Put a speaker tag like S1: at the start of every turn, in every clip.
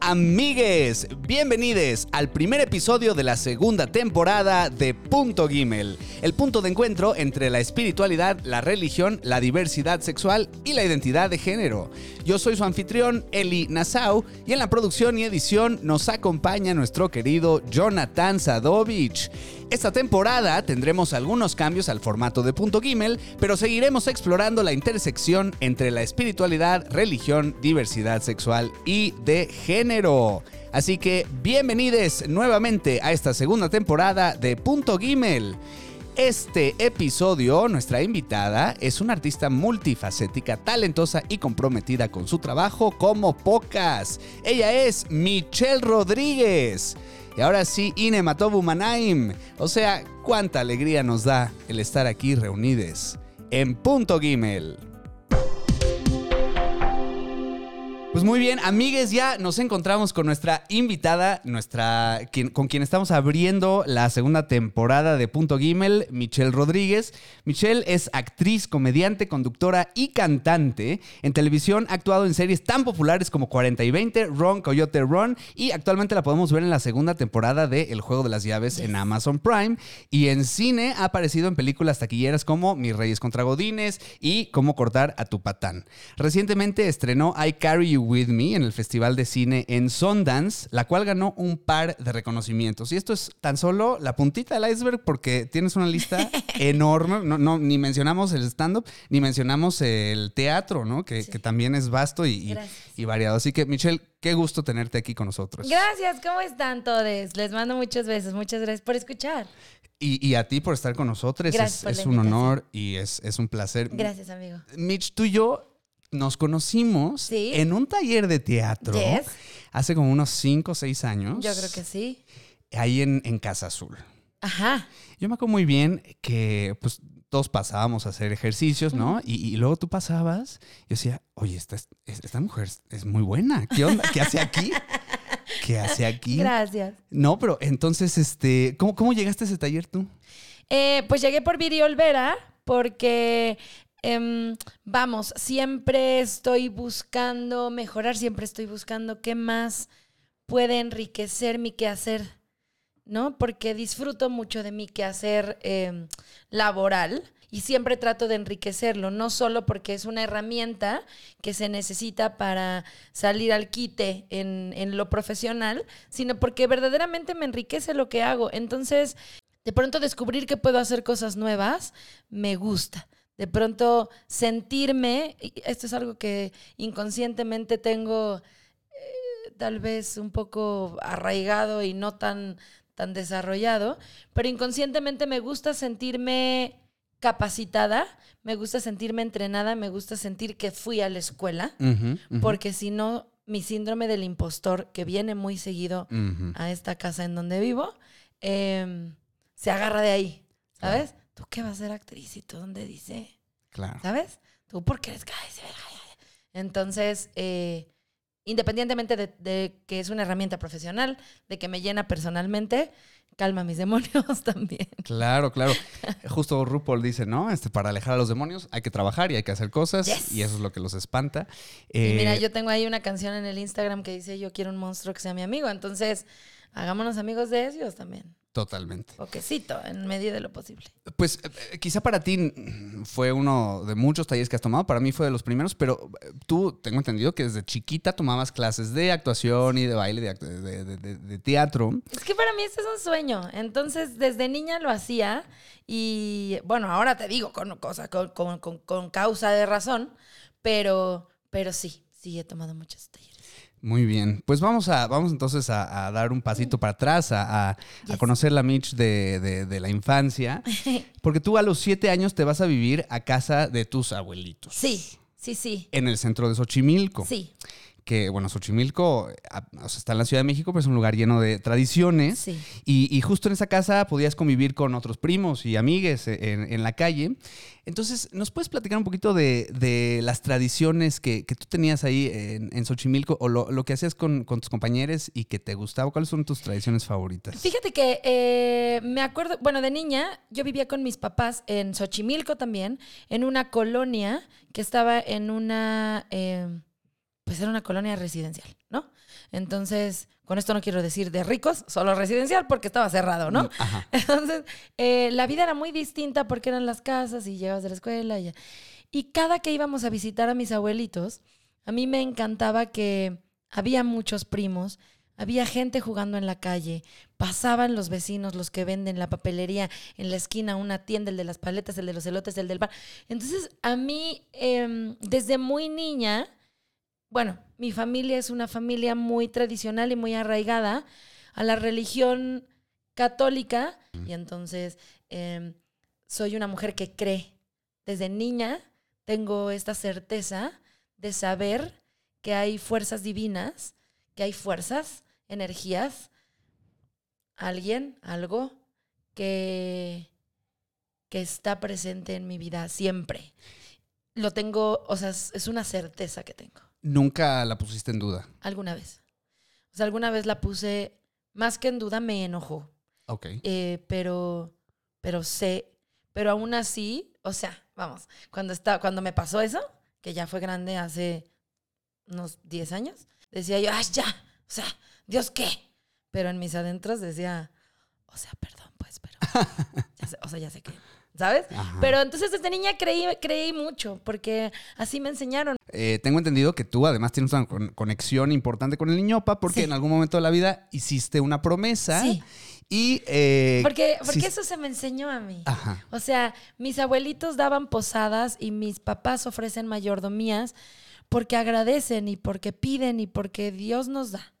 S1: Amigues, bienvenidos al primer episodio de la segunda temporada de Punto Gimel, el punto de encuentro entre la espiritualidad, la religión, la diversidad sexual y la identidad de género. Yo soy su anfitrión Eli Nassau y en la producción y edición nos acompaña nuestro querido Jonathan Sadovich. Esta temporada tendremos algunos cambios al formato de Punto Gimel, pero seguiremos explorando la intersección entre la espiritualidad, religión, diversidad sexual y de género. Así que bienvenidos nuevamente a esta segunda temporada de Punto Gimel. Este episodio, nuestra invitada es una artista multifacética, talentosa y comprometida con su trabajo como pocas. Ella es Michelle Rodríguez. Y ahora sí, Ine Matobu Manaim. O sea, cuánta alegría nos da el estar aquí reunidos en Punto Gimel. Pues muy bien, amigues, ya nos encontramos con nuestra invitada, nuestra, con quien estamos abriendo la segunda temporada de Punto Gimel, Michelle Rodríguez. Michelle es actriz, comediante, conductora y cantante. En televisión ha actuado en series tan populares como 40 y 20, Ron, Coyote Run y actualmente la podemos ver en la segunda temporada de El Juego de las Llaves en Amazon Prime. Y en cine ha aparecido en películas taquilleras como Mis Reyes contra Godines y Cómo cortar a tu patán. Recientemente estrenó I Carry You With Me en el Festival de Cine en Sundance, la cual ganó un par de reconocimientos. Y esto es tan solo la puntita del iceberg porque tienes una lista enorme. No, no, ni mencionamos el stand-up, ni mencionamos el teatro, ¿no? Que, que también es vasto y, y, variado. Así que, Michelle, qué gusto tenerte aquí con nosotros.
S2: Gracias, ¿cómo están todos? Les mando muchos besos. Muchas gracias por escuchar.
S1: Y, y, a ti por estar con nosotros. es, es un honor y es, es, un placer.
S2: Gracias, amigo.
S1: Mitch, tú y yo nos conocimos en un taller de teatro hace como unos 5 o 6 años.
S2: Yo creo que sí.
S1: Ahí en, en, Casa Azul.
S2: Ajá.
S1: Yo me acuerdo muy bien que pues todos pasábamos a hacer ejercicios, ¿no? y, luego tú pasabas y decía, oye, esta, esta mujer es muy buena. ¿Qué onda? ¿Qué hace aquí? ¿Qué hace aquí?
S2: Gracias.
S1: No, pero entonces, este, ¿cómo, cómo llegaste a ese taller tú?
S2: Eh, pues llegué por Viri Olvera porque Em, vamos, siempre estoy buscando mejorar, siempre estoy buscando qué más puede enriquecer mi quehacer, ¿no? Porque disfruto mucho de mi quehacer eh, laboral y siempre trato de enriquecerlo, no solo porque es una herramienta que se necesita para salir al quite en, en lo profesional, sino porque verdaderamente me enriquece lo que hago. Entonces, de pronto descubrir que puedo hacer cosas nuevas, me gusta de pronto sentirme, esto es algo que inconscientemente tengo eh, tal vez un poco arraigado y no tan, tan desarrollado, pero inconscientemente me gusta sentirme capacitada, me gusta sentirme entrenada, me gusta sentir que fui a la escuela, porque si no, mi síndrome del impostor, que viene muy seguido a esta casa en donde vivo, em, se agarra de ahí, ¿sabes? ¿Tú qué vas a ser actriz? ¿Y tú dónde dice?
S1: Claro.
S2: ¿Sabes? ¿Tú por qué eres Entonces, eh, independientemente de, que es una herramienta profesional, de que me llena personalmente, calma mis demonios también.
S1: Claro, claro. Justo RuPaul dice, ¿no? Este, para alejar a los demonios hay que trabajar y hay que hacer cosas y eso es lo que los espanta.
S2: mira, eh, yo tengo ahí una canción en el Instagram que dice, yo quiero un monstruo que sea mi amigo. Entonces, hagámonos amigos de ellos también.
S1: Totalmente.
S2: Poquecito, en medio de lo posible.
S1: Pues eh, quizá para ti fue uno de muchos talleres que has tomado, para mí fue de los primeros, pero eh, tú tengo entendido que desde chiquita tomabas clases de actuación y de baile, de, teatro.
S2: Es que para mí este es un sueño, entonces desde niña lo hacía y bueno, ahora te digo con, cosa, con, con causa de razón, pero, pero sí, sí he tomado muchos talleres.
S1: Muy bien, pues vamos a, vamos entonces a, dar un pasito para atrás, a, conocer la Mitch de, la infancia, porque tú a los siete años te vas a vivir a casa de tus abuelitos.
S2: Sí, sí, sí.
S1: En el centro de Xochimilco.
S2: Sí
S1: que, bueno, Xochimilco está en la Ciudad de México, pero es un lugar lleno de tradiciones.
S2: Sí.
S1: Y, justo en esa casa podías convivir con otros primos y amigues en, la calle. Entonces, ¿nos puedes platicar un poquito de, las tradiciones que, tú tenías ahí en, Xochimilco o lo, que hacías con, tus compañeros y que te gustaba? ¿Cuáles son tus tradiciones favoritas?
S2: Fíjate que eh, me acuerdo, bueno, de niña yo vivía con mis papás en Xochimilco también, en una colonia que estaba en una... Eh, pues era una colonia residencial, ¿no? Entonces, con esto no quiero decir de ricos, solo residencial porque estaba cerrado, ¿no?
S1: Ajá.
S2: Entonces, eh, la vida era muy distinta porque eran las casas y llegabas de la escuela. Y, y cada que íbamos a visitar a mis abuelitos, a mí me encantaba que había muchos primos, había gente jugando en la calle, pasaban los vecinos, los que venden la papelería en la esquina, una tienda, el de las paletas, el de los elotes, el del bar. Entonces, a mí, em, desde muy niña, bueno, mi familia es una familia muy tradicional y muy arraigada a la religión católica y entonces em, soy una mujer que cree. Desde niña tengo esta certeza de saber que hay fuerzas divinas, que hay fuerzas, energías, alguien, algo que, que está presente en mi vida siempre. Lo tengo, o sea, es es una certeza que tengo
S1: Nunca la pusiste en duda.
S2: alguna vez. O sea, alguna vez la puse, más que en duda, me enojó.
S1: Ok.
S2: Eh, pero, pero sé, pero aún así, o sea, vamos, cuando, está, cuando me pasó eso, que ya fue grande hace unos 10 años, decía yo, ¡ay, ya! O sea, ¿Dios qué? Pero en mis adentros decía, o sea, perdón, pues, pero, ya sé- o sea, ya sé qué, ¿sabes?
S1: Ajá.
S2: Pero entonces desde niña creí, creí mucho, porque así me enseñaron.
S1: Eh, tengo entendido que tú además tienes una con- conexión importante con el niñopa porque
S2: Sí.
S1: en algún momento de la vida hiciste una promesa
S2: Sí.
S1: y... eh,
S2: Porque, porque
S1: sí-
S2: eso se me enseñó a mí.
S1: Ajá.
S2: O sea, mis abuelitos daban posadas y mis papás ofrecen mayordomías porque agradecen y porque piden y porque Dios nos da.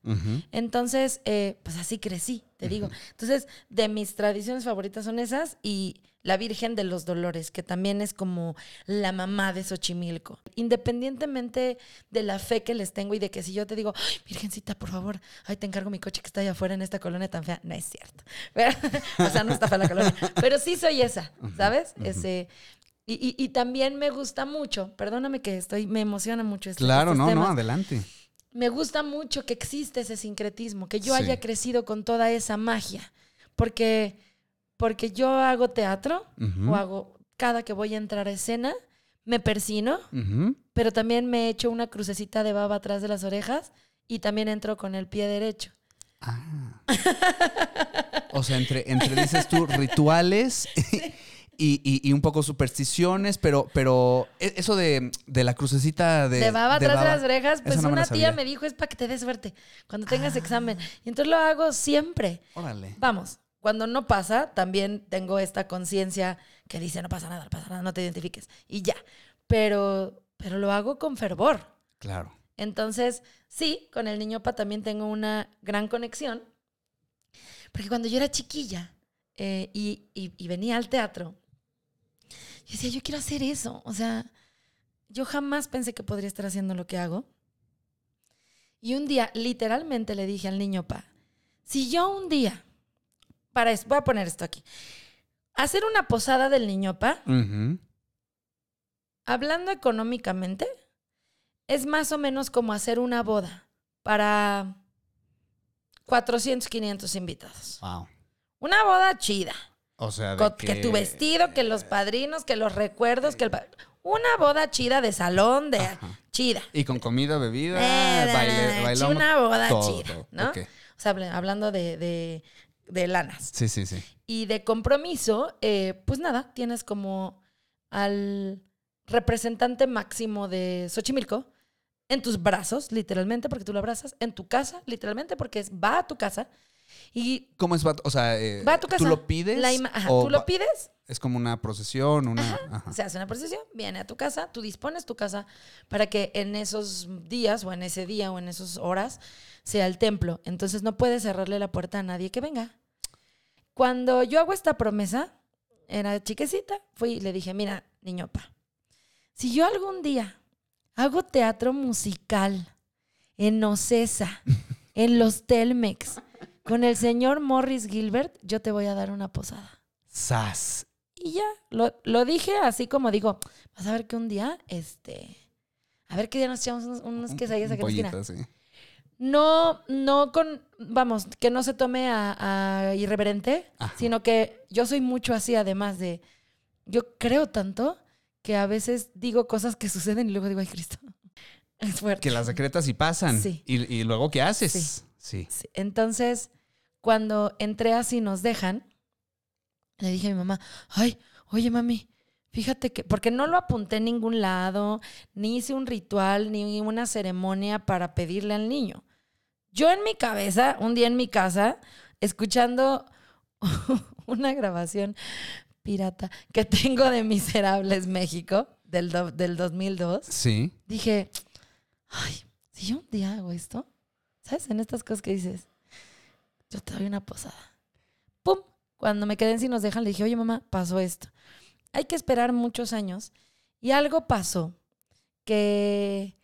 S2: Entonces, eh, pues así crecí, te digo. Entonces, de mis tradiciones favoritas son esas y la Virgen de los Dolores, que también es como la mamá de Xochimilco. Independientemente de la fe que les tengo y de que si yo te digo, "Ay, Virgencita, por favor, ay, te encargo mi coche que está allá afuera en esta colonia tan fea, no es cierto. o sea, no está fea la colonia. Pero sí soy esa, ¿sabes? Ese, y, y- y también me gusta mucho, perdóname que estoy, me emociona mucho este-
S1: Claro,
S2: estos
S1: no, no, adelante.
S2: me gusta mucho que existe ese sincretismo, que yo
S1: Sí.
S2: haya crecido con toda esa magia, porque, porque yo hago teatro o hago, cada que voy a entrar a escena, me persino, pero también me echo una crucecita de baba atrás de las orejas y también entro con el pie derecho.
S1: Ah. O sea, entre, entre dices tú, rituales y, y- y un poco supersticiones, pero, pero e- eso de, de la crucecita de.
S2: De, baba atrás de las orejas, pues
S1: me
S2: una tía me dijo, es para que te des suerte cuando tengas examen. Y entonces lo hago siempre.
S1: Órale.
S2: Vamos, cuando no pasa, también tengo esta conciencia que dice, no pasa nada, no pasa nada, no te identifiques. Y ya. Pero, pero lo hago con fervor.
S1: Claro.
S2: Entonces, sí, con el niño pa también tengo una gran conexión. Porque cuando yo era chiquilla eh, y- y venía al teatro, yo decía, yo quiero hacer eso. O sea, yo jamás pensé que podría estar haciendo lo que hago. Y un día, literalmente, le dije al niño pa, si yo un día, para eso, voy a poner esto aquí, hacer una posada del niño pa, hablando económicamente, es más o menos como hacer una boda para 400, 500 invitados.
S1: Wow.
S2: Una boda chida.
S1: O sea, de
S2: que... tu vestido, que los padrinos, que los recuerdos, que el... pa- Una boda chida de salón, de
S1: Ajá.
S2: chida.
S1: Y con comida, bebida,
S2: Eh,
S1: baile, bailamos,
S2: una boda
S1: todo,
S2: chida,
S1: todo.
S2: ¿no? O sea, habla- hablando de, de- de lanas.
S1: Sí, sí, sí.
S2: Y de compromiso, eh, pues nada, tienes como al representante máximo de Xochimilco en tus brazos, literalmente, porque tú lo abrazas, en tu casa, literalmente, porque es, va a tu casa y
S1: ¿Cómo es? va- O sea, eh,
S2: va a tu casa.
S1: ¿tú lo pides?
S2: La ajá,
S1: o
S2: tú lo pides,
S1: Es como una procesión, una... Ajá.
S2: se hace una procesión, viene a tu casa, tú dispones tu casa para que en esos días o en ese día o en esas horas sea el templo. Entonces no puedes cerrarle la puerta a nadie que venga. Cuando yo hago esta promesa, era chiquecita, fui y le dije, mira, niñopa, si yo algún día hago teatro musical en Ocesa, en los Telmex, con el señor Morris Gilbert, yo te voy a dar una posada.
S1: Sas.
S2: Y ya, lo, lo dije así como digo, vas a ver que un día, este, a ver qué día nos echamos unos, unos quesadillas a
S1: Un
S2: Cristina.
S1: pollito, sí.
S2: No, no con, vamos, que no se tome a, a irreverente,
S1: Ajá.
S2: sino que yo soy mucho así, además de, yo creo tanto que a veces digo cosas que suceden y luego digo, ay Cristo. Es fuerte.
S1: Que las decretas y pasan.
S2: Sí.
S1: ¿Y, y luego qué haces?
S2: Sí.
S1: Sí.
S2: Sí, Entonces, cuando entré así nos dejan, le dije a mi mamá, ay, oye mami, fíjate que, porque no lo apunté en ningún lado, ni hice un ritual, ni una ceremonia para pedirle al niño. Yo en mi cabeza, un día en mi casa, escuchando una grabación pirata que tengo de Miserables México del, do- del 2002,
S1: Sí.
S2: dije, ay, si yo un día hago esto, ¿sabes? En estas cosas que dices, yo te doy una posada. ¡Pum! Cuando me quedé en si nos dejan, le dije, oye mamá, pasó esto. Hay que esperar muchos años. Y algo pasó que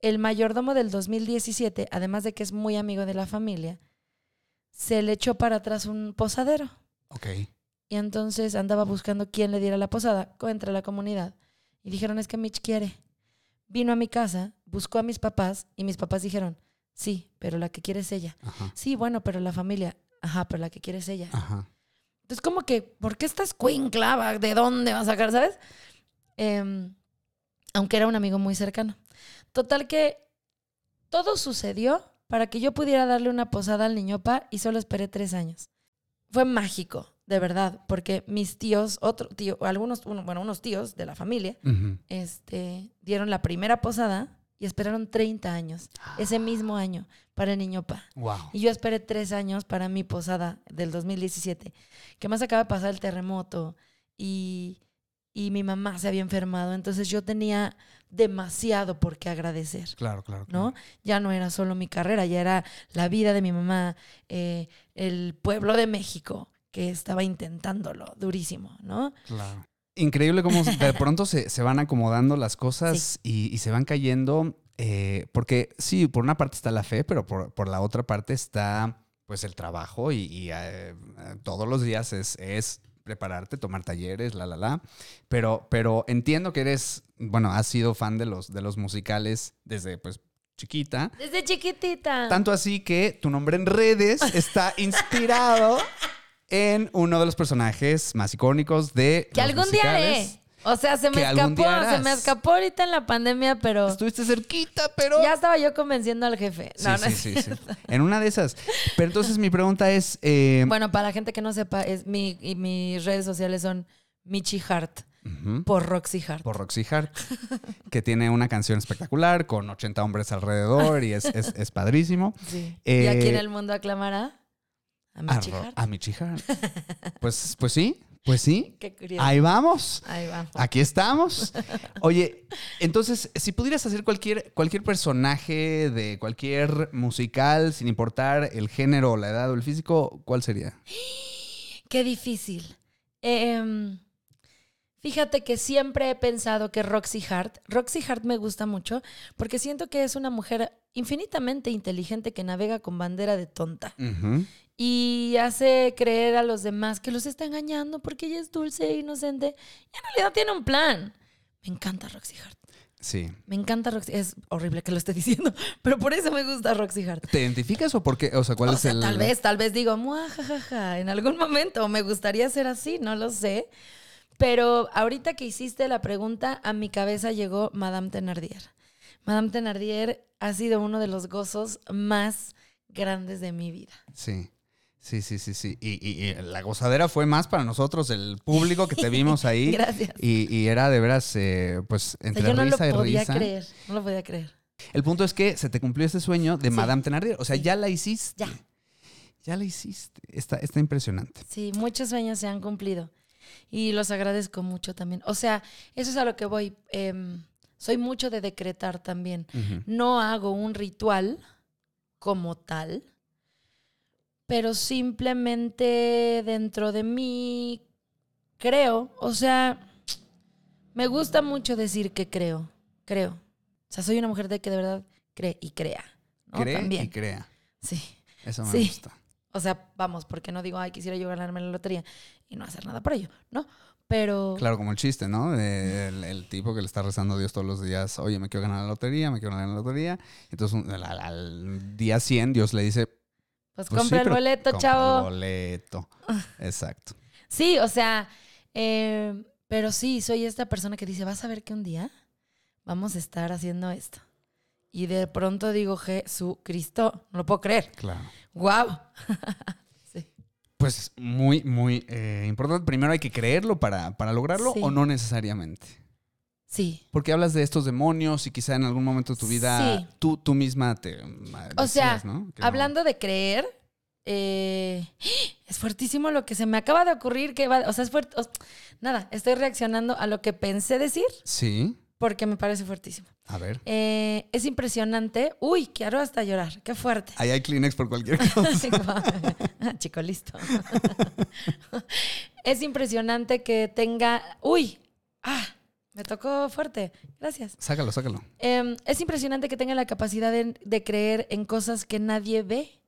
S2: el mayordomo del 2017, además de que es muy amigo de la familia, se le echó para atrás un posadero.
S1: Ok.
S2: Y entonces andaba buscando quién le diera la posada entre la comunidad. Y dijeron, es que Mitch quiere. Vino a mi casa, buscó a mis papás y mis papás dijeron, sí, pero la que quiere es ella.
S1: Ajá.
S2: Sí, bueno, pero la familia, ajá, pero la que quiere es ella.
S1: Ajá.
S2: Entonces, como que, ¿por qué estás cuinclava? ¿De dónde va a sacar, sabes? Em, aunque era un amigo muy cercano. Total que todo sucedió para que yo pudiera darle una posada al niñopa y solo esperé tres años. Fue mágico, de verdad, porque mis tíos, otro tío, algunos, uno- bueno, unos tíos de la familia, este, dieron la primera posada y esperaron 30 años, ese mismo año, para el niñopa.
S1: Wow.
S2: Y yo esperé tres años para mi posada del 2017, que más acaba de pasar el terremoto y, y mi mamá se había enfermado, entonces yo tenía demasiado por qué agradecer,
S1: Claro, claro.
S2: ¿no? Ya no era solo mi carrera, ya era la vida de mi mamá, eh, el pueblo de México, que estaba intentándolo durísimo, ¿no?
S1: Claro. Increíble cómo de pronto se, se van acomodando las cosas y, y se van cayendo. eh, porque sí, por una parte está la fe, pero por, por la otra parte está pues el trabajo y, y, eh, todos los días es, es prepararte, tomar talleres, la, la, la. Pero, pero entiendo que eres, bueno, has sido fan de los, de los musicales desde pues chiquita.
S2: Desde chiquitita.
S1: Tanto así que tu nombre en redes está inspirado en uno de los personajes más icónicos de
S2: que
S1: los
S2: algún día haré. O sea, se me escapó, se me escapó ahorita en la pandemia, pero
S1: Estuviste cerquita, pero...
S2: ya estaba yo convenciendo al jefe.
S1: Sí,
S2: No, no
S1: sí,
S2: es
S1: sí, sí. En una de esas. Pero entonces mi pregunta es... eh,
S2: Bueno, para la gente que no sepa, es mi, y mis redes sociales son Michi Hart por Roxy Hart.
S1: por Roxy Hart, que tiene una canción espectacular con 80 hombres alrededor y es, es, es padrísimo.
S2: Sí.
S1: Eh,
S2: y aquí en el mundo aclamará a Michi
S1: Ro-
S2: Hart.
S1: a Michi Hart. Pues, pues sí, pues sí.
S2: Qué curioso.
S1: Ahí vamos.
S2: Ahí va.
S1: Aquí estamos. Oye, entonces, si pudieras hacer cualquier, cualquier personaje de cualquier musical, sin importar el género, la edad o el físico, ¿cuál sería?
S2: Qué difícil. Em, fíjate que siempre he pensado que Roxy Hart, Roxy Hart me gusta mucho porque siento que es una mujer infinitamente inteligente que navega con bandera de tonta. Y hace creer a los demás que los está engañando porque ella es dulce e inocente y en realidad tiene un plan. Me encanta Roxy Hart.
S1: Sí.
S2: Me encanta Roxy. Es horrible que lo esté diciendo, pero por eso me gusta Roxy Hart.
S1: ¿Te identificas o por qué? O sea, ¿cuál
S2: O
S1: es
S2: sea,
S1: el...?
S2: tal vez, tal vez digo, jajaja, en algún momento me gustaría ser así, no lo sé. Pero ahorita que hiciste la pregunta, a mi cabeza llegó Madame Thenardier. Madame Thenardier ha sido uno de los gozos más grandes de mi vida.
S1: Sí. Sí, sí, sí, sí. Y, y- y la gozadera fue más para nosotros, el público que te vimos ahí.
S2: Gracias.
S1: Y, y era de veras, eh, pues,
S2: O sea,
S1: entre
S2: yo no lo
S1: risa y
S2: podía
S1: risa.
S2: creer, no lo podía creer.
S1: El punto es que se te cumplió este sueño de
S2: Sí.
S1: Madame Thenardier. O sea,
S2: Sí.
S1: ya la hiciste.
S2: Ya.
S1: Ya la hiciste. Está, está impresionante.
S2: Sí, muchos sueños se han cumplido y los agradezco mucho también. O sea, eso es a lo que voy. Em, soy mucho de decretar también. No hago un ritual como tal, pero simplemente dentro de mí creo, o sea, me gusta mucho decir que creo, creo. O sea, soy una mujer de que de verdad cree y crea. ¿no?
S1: Cree
S2: También.
S1: y crea.
S2: Sí.
S1: Eso me
S2: Sí.
S1: gusta.
S2: O sea, vamos, porque no digo, ay, quisiera yo ganarme la lotería y no hacer nada por ello, ¿no? Pero
S1: Claro, como el chiste, ¿no? El, el tipo que le está rezando a Dios todos los días, oye, me quiero ganar la lotería, me quiero ganar la lotería. Entonces, al, al día 100, Dios le dice,
S2: pues,
S1: pues sí,
S2: compra el boleto,
S1: compra
S2: chavo.
S1: El boleto. Exacto.
S2: Sí, o sea, eh, pero sí, soy esta persona que dice, vas a ver que un día vamos a estar haciendo esto. y de pronto digo, Jesucristo, no lo puedo creer.
S1: Claro.
S2: ¡Wow!
S1: Pues muy, muy eh, importante. Primero hay que creerlo para, para lograrlo
S2: Sí.
S1: o no necesariamente.
S2: Sí.
S1: Porque hablas de estos demonios y quizá en algún momento de tu vida
S2: Sí.
S1: tú, tú misma te...
S2: O sea,
S1: decías, ¿no? Que no.
S2: Hablando de creer, eh, es fuertísimo lo que se me acaba de ocurrir que va, o sea, es fuerte. o- nada, estoy reaccionando a lo que pensé decir
S1: Sí.
S2: porque me parece fuertísimo.
S1: A ver.
S2: Eh, es impresionante. Uy, quiero hasta llorar. Qué fuerte.
S1: Ahí hay Kleenex por cualquier cosa.
S2: Chico, listo. es impresionante que tenga. Uy, ah, me tocó fuerte. Gracias.
S1: sácalo, sácalo.
S2: Em, es impresionante que tenga la capacidad de, de creer en cosas que nadie ve,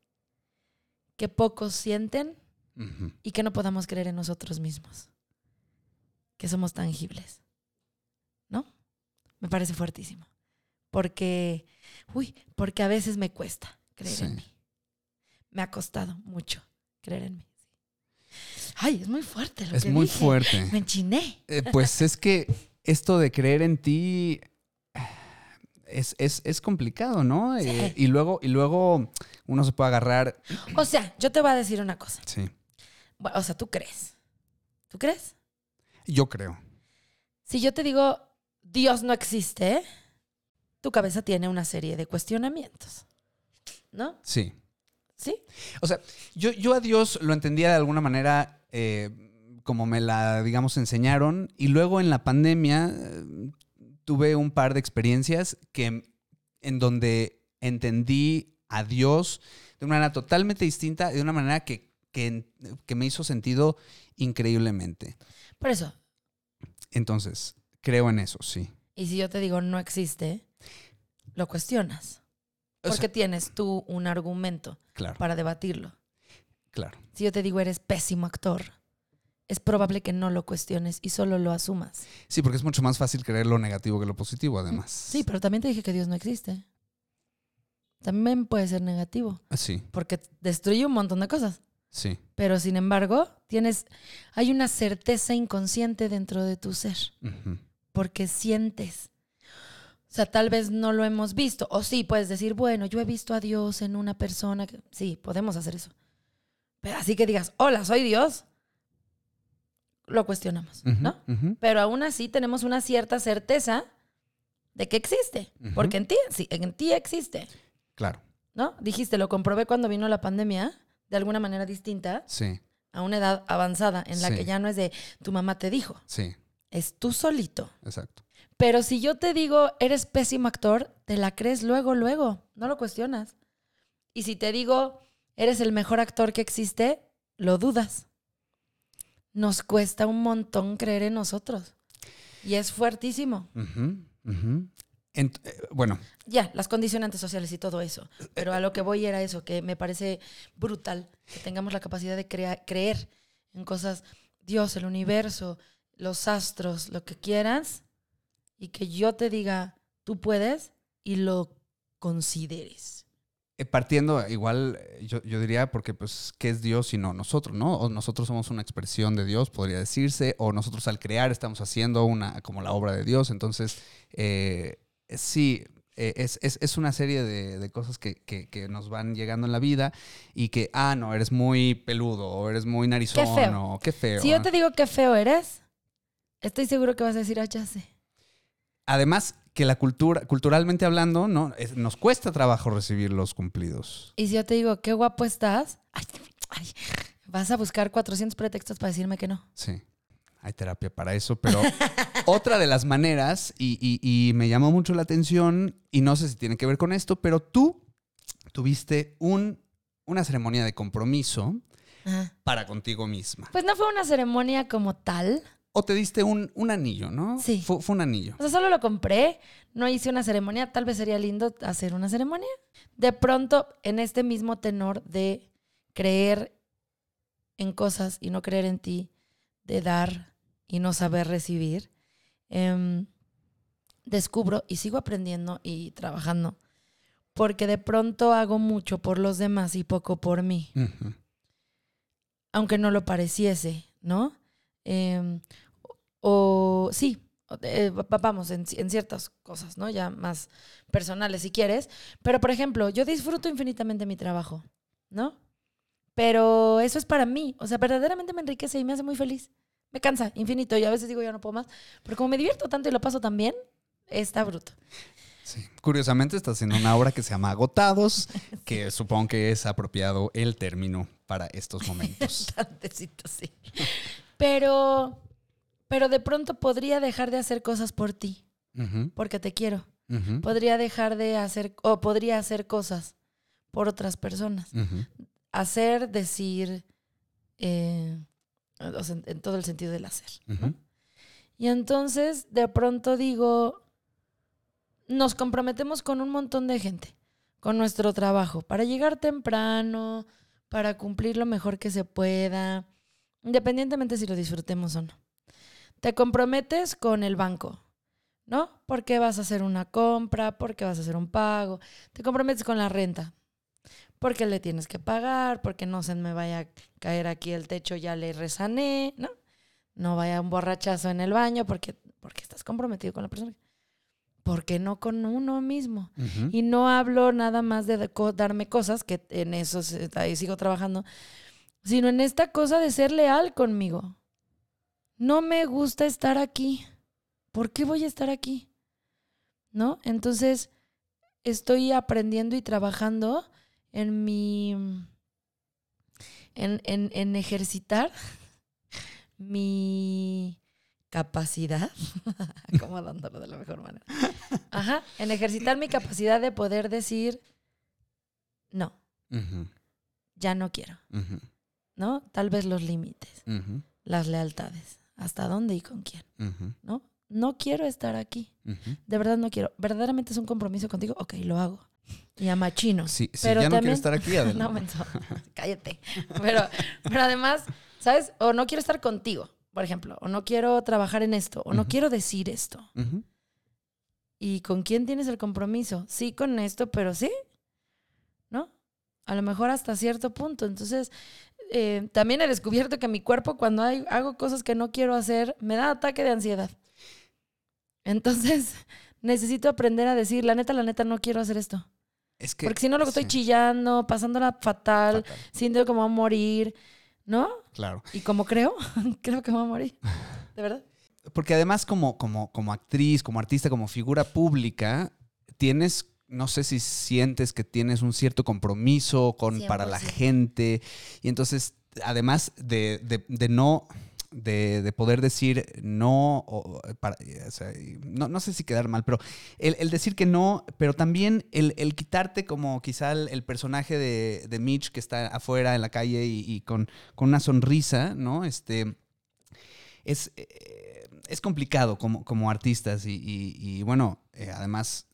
S2: que pocos sienten y que no podamos creer en nosotros mismos. Que somos tangibles. ¿No? Me parece fuertísimo. Porque, uy, porque a veces me cuesta creer en mí. Me ha costado mucho creer en mí. Ay, es muy fuerte lo
S1: Es
S2: que
S1: muy
S2: dije.
S1: fuerte.
S2: Me enchiné.
S1: Eh, pues es que esto de creer en ti es, es- es complicado, ¿no?
S2: Sí.
S1: Eh, y, luego, y luego uno se puede agarrar.
S2: O sea, yo te voy a decir una cosa.
S1: Sí,
S2: Bueno, o sea, tú crees. ¿Tú crees?
S1: yo creo.
S2: Si yo te digo, Dios no existe, tu cabeza tiene una serie de cuestionamientos. ¿No?
S1: Sí.
S2: ¿Sí?
S1: O sea, yo, yo a Dios lo entendía de alguna manera eh, como me la, digamos, enseñaron. Y luego en la pandemia eh, tuve un par de experiencias que, en donde entendí a Dios de una manera totalmente distinta, de una manera que, que, que me hizo sentido increíblemente.
S2: Por eso.
S1: Entonces, creo en eso, sí.
S2: Y si yo te digo no existe, lo cuestionas.
S1: O
S2: Porque
S1: sea,
S2: tienes tú un argumento
S1: claro,
S2: para debatirlo.
S1: claro.
S2: Si yo te digo eres pésimo actor, es probable que no lo cuestiones y solo lo asumas.
S1: Sí, porque es mucho más fácil creer lo negativo que lo positivo, además.
S2: Sí, pero también te dije que Dios no existe. También puede ser negativo,
S1: Sí,
S2: porque destruye un montón de cosas.
S1: sí.
S2: Pero sin embargo, tienes, hay una certeza inconsciente dentro de tu ser, porque sientes. O sea, tal vez no lo hemos visto. O sí, puedes decir, bueno, yo he visto a Dios en una persona. que-". Sí, podemos hacer eso. Pero así que digas, hola, soy Dios, lo cuestionamos, ¿no? Pero aún así tenemos una cierta certeza de que existe, porque en ti, sí, en ti existe,
S1: Claro,
S2: ¿no? Dijiste, lo comprobé cuando vino la pandemia, de alguna manera distinta,
S1: sí,
S2: a una edad avanzada, en la
S1: Sí.
S2: que ya no es de tu mamá te dijo,
S1: sí,
S2: es tú solito.
S1: exacto.
S2: Pero si yo te digo, eres pésimo actor, te la crees luego, luego, no lo cuestionas. Y si te digo, eres el mejor actor que existe, lo dudas. Nos cuesta un montón creer en nosotros. Y es fuertísimo.
S1: Ent- eh, bueno,
S2: Ya, las condicionantes sociales y todo eso. Pero a lo que voy era eso, que me parece brutal que tengamos la capacidad de creer en cosas, Dios, el universo, los astros, lo que quieras, y que yo te diga, tú puedes y lo consideres.
S1: Eh, partiendo igual, eh, yo, yo diría, porque pues, ¿qué es Dios sino nosotros, no? O nosotros somos una expresión de Dios, podría decirse, o nosotros al crear estamos haciendo una, como la obra de Dios. Entonces, eh, sí, eh, es, es- es una serie de, de cosas que, que- que nos van llegando en la vida y que, ah, no, eres muy peludo, o eres muy narizón,
S2: feo.
S1: o qué feo.
S2: Si yo te digo qué feo eres, estoy seguro que vas a decir, ah, ya sé.
S1: Además, que la cultura, culturalmente hablando, ¿no? Es- nos cuesta trabajo recibir los cumplidos.
S2: Y si yo te digo, qué guapo estás, ay, ay, vas a buscar 400 pretextos para decirme que no.
S1: Sí, hay terapia para eso, pero otra de las maneras, y, y- y me llamó mucho la atención, y no sé si tiene que ver con esto, pero tú tuviste un, una ceremonia de compromiso
S2: Ajá.
S1: para contigo misma.
S2: Pues no fue una ceremonia como tal.
S1: O te diste un, un anillo, ¿no?
S2: Sí.
S1: Fue, fue un anillo.
S2: O sea, solo lo compré, no hice una ceremonia, tal vez sería lindo hacer una ceremonia. De pronto, en este mismo tenor de creer en cosas y no creer en ti, de dar y no saber recibir, em, descubro y sigo aprendiendo y trabajando, porque de pronto hago mucho por los demás y poco por mí aunque no lo pareciese, ¿no? Em, o sí, Eh, va- vamos, en, en ciertas cosas, ¿no? Ya más personales si quieres. Pero, por ejemplo, yo disfruto infinitamente mi trabajo, ¿no? Pero eso es para mí. O sea, verdaderamente me enriquece y me hace muy feliz. Me cansa, infinito. Y a veces digo, ya no puedo más. Pero como me divierto tanto y lo paso tan bien, está bruto.
S1: Sí. Curiosamente estás haciendo una obra que se llama Agotados, que supongo que es apropiado el término para estos momentos.
S2: Tantecito, sí. Pero, pero de pronto podría dejar de hacer cosas por ti, porque te quiero. Podría dejar de hacer, o podría hacer cosas por otras personas. Hacer, decir, eh, o sea, en, todo el sentido del hacer. Y entonces de pronto digo, nos comprometemos con un montón de gente, con nuestro trabajo, para llegar temprano, para cumplir lo mejor que se pueda, independientemente si lo disfrutemos o no. Te comprometes con el banco, ¿no? Porque vas a hacer una compra, porque vas a hacer un pago, te comprometes con la renta, porque le tienes que pagar, porque no se me vaya a caer aquí el techo, ya le resané, ¿no? No vaya un borrachazo en el baño porque, porque estás comprometido con la persona. ¿Por qué no con uno mismo? Y no hablo nada más de darme cosas, que en eso ahí sigo trabajando, sino en esta cosa de ser leal conmigo. No me gusta estar aquí. ¿Por qué voy a estar aquí? ¿No? Entonces, estoy aprendiendo y trabajando en mi. en, en- en ejercitar mi capacidad, acomodándolo de la mejor manera. Ajá, en ejercitar mi capacidad de poder decir, no, ya no quiero, ¿no? Tal vez los límites, las lealtades, hasta dónde y con quién, ¿no? No quiero estar aquí, de verdad no quiero. ¿Verdaderamente es un compromiso contigo? Ok, lo hago. Y a machino.
S1: Si, si
S2: Pero
S1: ya no quieres estar aquí, adelante.
S2: No, menso, cállate. Pero, pero además, ¿sabes? O no quiero estar contigo, por ejemplo, o no quiero trabajar en esto, o no quiero decir esto. ¿Y con quién tienes el compromiso? Sí, con esto, pero sí, ¿no? A lo mejor hasta cierto punto. Entonces, eh, también he descubierto que mi cuerpo, cuando hay- hago cosas que no quiero hacer, me da ataque de ansiedad. Entonces, necesito aprender a decir, la neta, la neta, no quiero hacer esto.
S1: Es que,
S2: Porque si no, luego estoy
S1: sí,
S2: chillando, pasándola fatal,
S1: fatal,
S2: siento como va a morir, ¿no?
S1: Claro.
S2: Y como creo, creo que va a morir. ¿De verdad?
S1: Porque además como, como, como actriz, como artista, como figura pública, tienes, no sé si sientes que tienes un cierto compromiso con, para la
S2: 100%.
S1: gente. Y entonces, además de, de- de no, de, de poder decir no, o, para- o sea, y no, no sé si quedar mal, pero el, el decir que no, pero también el, el quitarte como quizá el, el personaje de, de Mitch que está afuera en la calle y, y con, con una sonrisa, ¿no? Este, es, eh, es complicado como, como artistas y, y- y, bueno, eh, además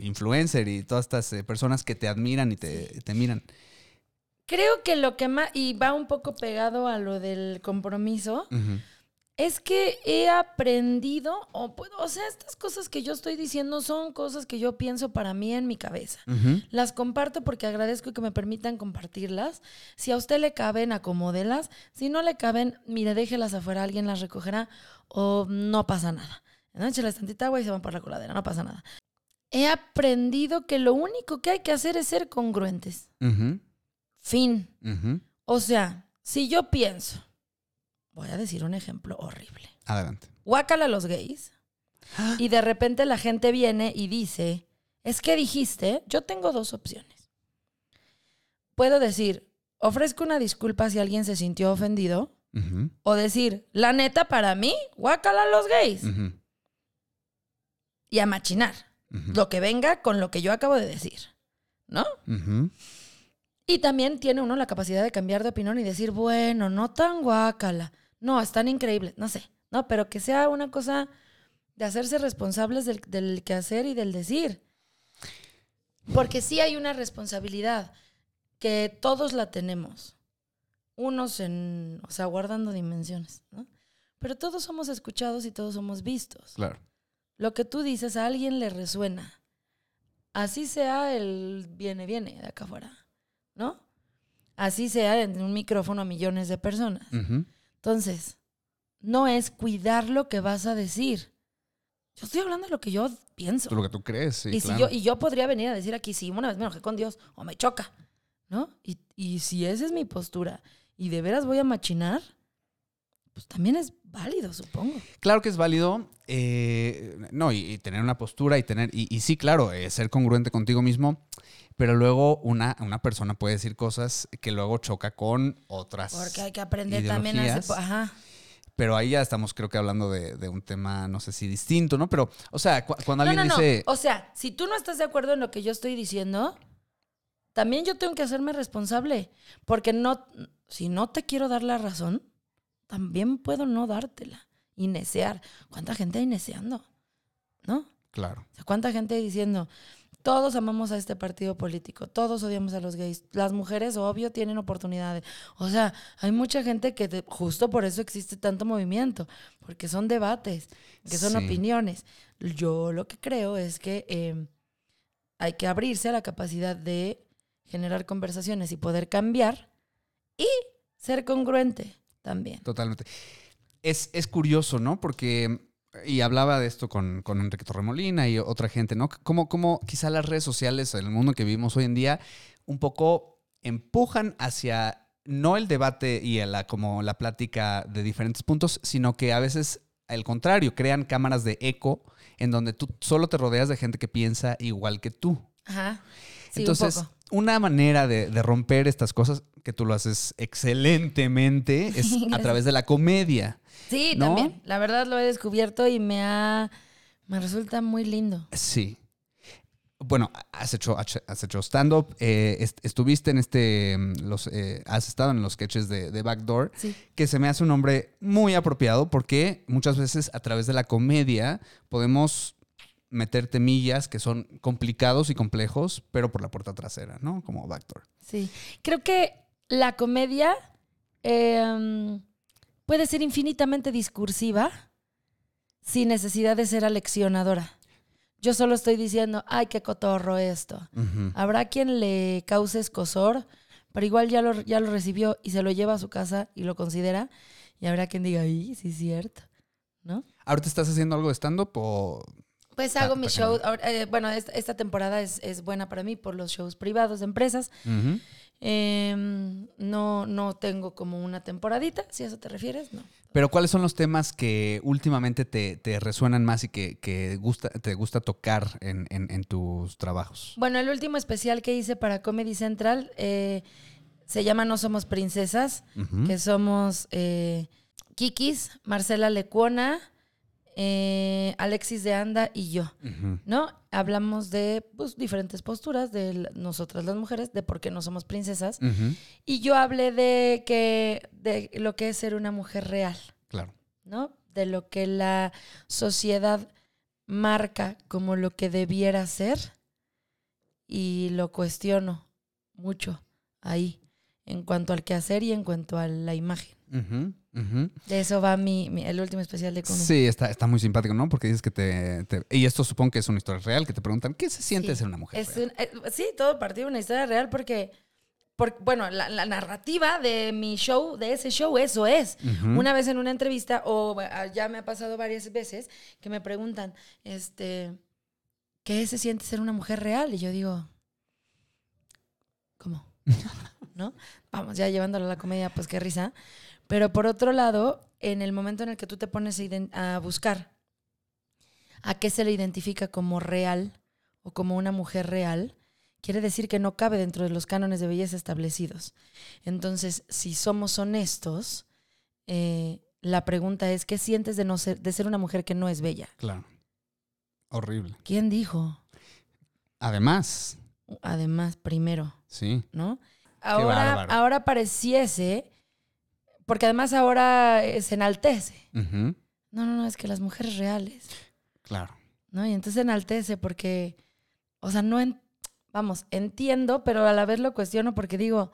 S1: influencer y todas estas eh, personas que te admiran y te, te miran.
S2: Creo que lo que más, y va un poco pegado a lo del compromiso, es que he aprendido, o, o sea, estas cosas que yo estoy diciendo son cosas que yo pienso para mí en mi cabeza. Las comparto porque agradezco que me permitan compartirlas. Si a usted le caben, acomódelas. Si no le caben, mire, déjelas afuera, alguien las recogerá o no pasa nada. ¿No? Écheles tantita agua y se van por la coladera, no pasa nada. He aprendido que lo único que hay que hacer es ser congruentes. Fin. O sea, si yo pienso, voy a decir un ejemplo horrible.
S1: Adelante.
S2: Guácala a los gays. Y de repente la gente viene y dice, es que dijiste, yo tengo dos opciones. Puedo decir, ofrezco una disculpa si alguien se sintió ofendido, o decir, la neta para mí, guácala a los gays. Y a machinar lo que venga con lo que yo acabo de decir. ¿No? Y también tiene uno la capacidad de cambiar de opinión y decir, bueno, no tan guácala. No, están increíbles. No sé. No, pero que sea una cosa de hacerse responsables del, del quehacer y del decir. Porque sí hay una responsabilidad que todos la tenemos. Unos en, o sea, guardando dimensiones, ¿no? Pero todos somos escuchados y todos somos vistos.
S1: Claro.
S2: Lo que tú dices a alguien le resuena. Así sea el viene, viene de acá afuera, ¿no? Así sea en un micrófono a millones de personas. Entonces, no es cuidar lo que vas a decir, Yo estoy hablando de lo que yo pienso.
S1: Lo que tú crees, sí.
S2: y, si
S1: claro.
S2: yo, y yo podría venir a decir aquí, sí, una vez me enojé con Dios o me choca, ¿no? Y, y si esa es mi postura y de veras voy a machinar, pues también es válido, supongo.
S1: Claro que es válido, eh, no, y, y tener una postura y tener, y, y sí, claro, eh, ser congruente contigo mismo, pero luego una, una persona puede decir cosas que luego choca con otras.
S2: Porque hay que aprender también a hacer... Ajá.
S1: Pero ahí ya estamos, creo que hablando de, de un tema, no sé si distinto, ¿no? Pero, o sea, cu- cuando
S2: No,
S1: alguien
S2: no,
S1: dice,
S2: no. O sea, si tú no estás de acuerdo en lo que yo estoy diciendo, también yo tengo que hacerme responsable. Porque no, si no te quiero dar la razón, también puedo no dártela. Y necear. ¿Cuánta gente hay neceando? ¿No?
S1: claro,
S2: O sea, ¿cuánta gente hay diciendo, todos amamos a este partido político, todos odiamos a los gays, las mujeres, obvio, tienen oportunidades. O sea, hay mucha gente que justo por eso existe tanto movimiento, porque son debates, que son
S1: Sí.
S2: opiniones. Yo lo que creo es que eh, hay que abrirse a la capacidad de generar conversaciones y poder cambiar y ser congruente también.
S1: totalmente. Es, es curioso, ¿no? Porque, y hablaba de esto con, con Enrique Torremolina y otra gente, ¿no? Como, como quizá las redes sociales, el mundo que vivimos hoy en día, un poco empujan hacia no el debate y la, como la plática de diferentes puntos, sino que a veces, al contrario, crean cámaras de eco en donde tú solo te rodeas de gente que piensa igual que tú.
S2: Ajá. Sí,
S1: Entonces,
S2: un poco.
S1: una manera de, de romper estas cosas, que tú lo haces excelentemente, es a través de la comedia.
S2: Sí,
S1: ¿no?
S2: también. La verdad lo he descubierto y me ha. Me resulta muy lindo.
S1: Sí. Bueno, has hecho, has hecho stand-up, eh, est- estuviste en este, mm, los, eh, has estado en los sketches de, de Backdoor,
S2: Sí.
S1: que se me hace un nombre muy apropiado porque muchas veces a través de la comedia podemos meter temillas que son complicados y complejos, pero por la puerta trasera, ¿no? Como Backdoor.
S2: Sí. Creo que la comedia eh, puede ser infinitamente discursiva sin necesidad de ser aleccionadora. Yo solo estoy diciendo, ay, qué cotorro esto. Habrá quien le cause escosor, pero igual ya lo, ya lo recibió y se lo lleva a su casa y lo considera. Y habrá quien diga, ay, sí es cierto. ¿No?
S1: ¿Ahorita estás haciendo algo de stand-up o...?
S2: Pues hago mi show. ahora, eh, bueno, esta, temporada es, es buena para mí por los shows privados de empresas. Em, no, no tengo como una temporadita, si a eso te refieres, no.
S1: Pero ¿cuáles son los temas que últimamente te, te resuenan más y que, que gusta, te gusta tocar en, en- en tus trabajos?
S2: Bueno, el último especial que hice para Comedy Central eh, se llama No Somos Princesas, que somos eh, Kikis, Marcela Lecuona, eh, Alexis de Anda y yo. ¿no? Hablamos de pues, diferentes posturas de nosotras las mujeres, de por qué no somos princesas. Y yo hablé de que de lo que es ser una mujer real,
S1: Claro.
S2: ¿no? De lo que la sociedad marca como lo que debiera ser y lo cuestiono mucho ahí en cuanto al quehacer y en cuanto a la imagen. De eso va mi, mi- el último especial de Comedy.
S1: Sí, está, está muy simpático, ¿no? Porque dices que te, te- Y esto supongo que es una historia real, que te preguntan, ¿qué se siente
S2: Sí.
S1: ser una mujer
S2: Es
S1: real?
S2: un- eh, sí, todo partido de una historia real porque, por- bueno, la, la narrativa de mi show, de ese show, eso es. Una vez en una entrevista, o ah, ya me ha pasado varias veces, que me preguntan, este, ¿qué se siente ser una mujer real? Y yo digo, ¿cómo? ¿No? Vamos, ya llevándolo a la comedia, pues qué risa. Pero por otro lado, en el momento en el que tú te pones a buscar a qué se le identifica como real o como una mujer real, quiere decir que no cabe dentro de los cánones de belleza establecidos. Entonces, si somos honestos, eh, la pregunta es, ¿qué sientes de, no ser, de ser una mujer que no es bella?
S1: Claro. Horrible.
S2: ¿Quién dijo?
S1: Además,
S2: Además, primero,
S1: sí.
S2: ¿no? Ahora, ahora pareciese, porque además ahora eh, se enaltece. No, no, no, es que las mujeres reales,
S1: Claro.
S2: ¿no? Y entonces enaltece porque, o sea, no, en- vamos, entiendo, pero a la vez lo cuestiono porque digo,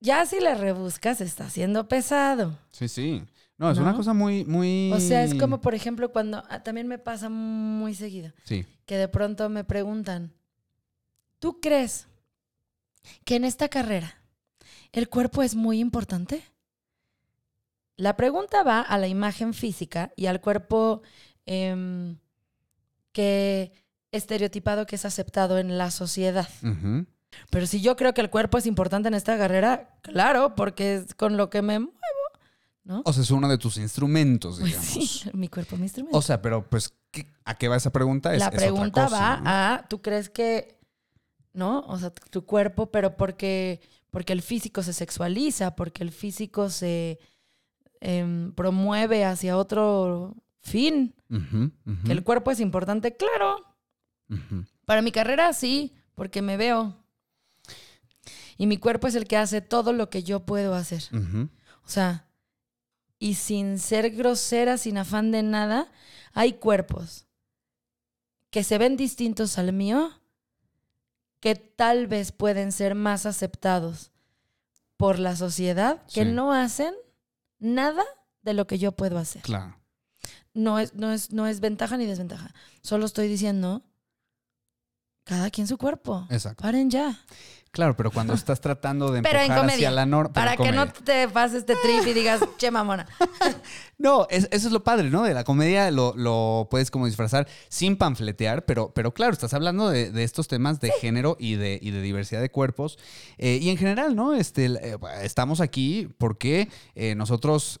S2: ya si le rebuscas está siendo pesado.
S1: Sí, sí. No, es una cosa muy, muy...
S2: O sea, es como, por ejemplo, cuando ah, también me pasa muy seguido,
S1: Sí.
S2: que de pronto me preguntan, ¿tú crees que en esta carrera el cuerpo es muy importante? La pregunta va a la imagen física y al cuerpo em, que estereotipado que es aceptado en la sociedad. Pero si yo creo que el cuerpo es importante en esta carrera, claro, porque es con lo que me muevo, ¿no?
S1: O sea, es uno de tus instrumentos,
S2: Pues
S1: digamos.
S2: sí, mi cuerpo, mi instrumento.
S1: O sea, pero pues, ¿qué- ¿a qué va esa pregunta? Es-
S2: la
S1: es otra
S2: pregunta
S1: cosa,
S2: va
S1: ¿no?
S2: a, ¿tú crees que, no? O sea, tu cuerpo, pero porque, porque el físico se sexualiza, porque el físico se em, promueve hacia otro fin. Que el cuerpo es importante, claro. Para mi carrera sí, porque me veo. Y mi cuerpo es el que hace todo lo que yo puedo hacer. O sea, y sin ser grosera, sin afán de nada, hay cuerpos que se ven distintos al mío, que tal vez pueden ser más aceptados por la sociedad, que
S1: Sí.
S2: no hacen nada de lo que yo puedo hacer.
S1: Claro.
S2: No es, no es, no es ventaja ni desventaja. Solo estoy diciendo, cada quien su cuerpo.
S1: Exacto.
S2: Paren ya.
S1: Claro, pero cuando estás tratando de
S2: Pero en
S1: empujar
S2: comedia,
S1: hacia la norma.
S2: Para que no te pases este trip y digas, che mamona.
S1: No, es- eso es lo padre, ¿no? De la comedia lo, lo puedes como disfrazar sin panfletear, pero, pero claro, estás hablando de, de estos temas de género y de, y de diversidad de cuerpos. Eh, y en general, ¿no? Este, eh, estamos aquí porque eh, nosotros,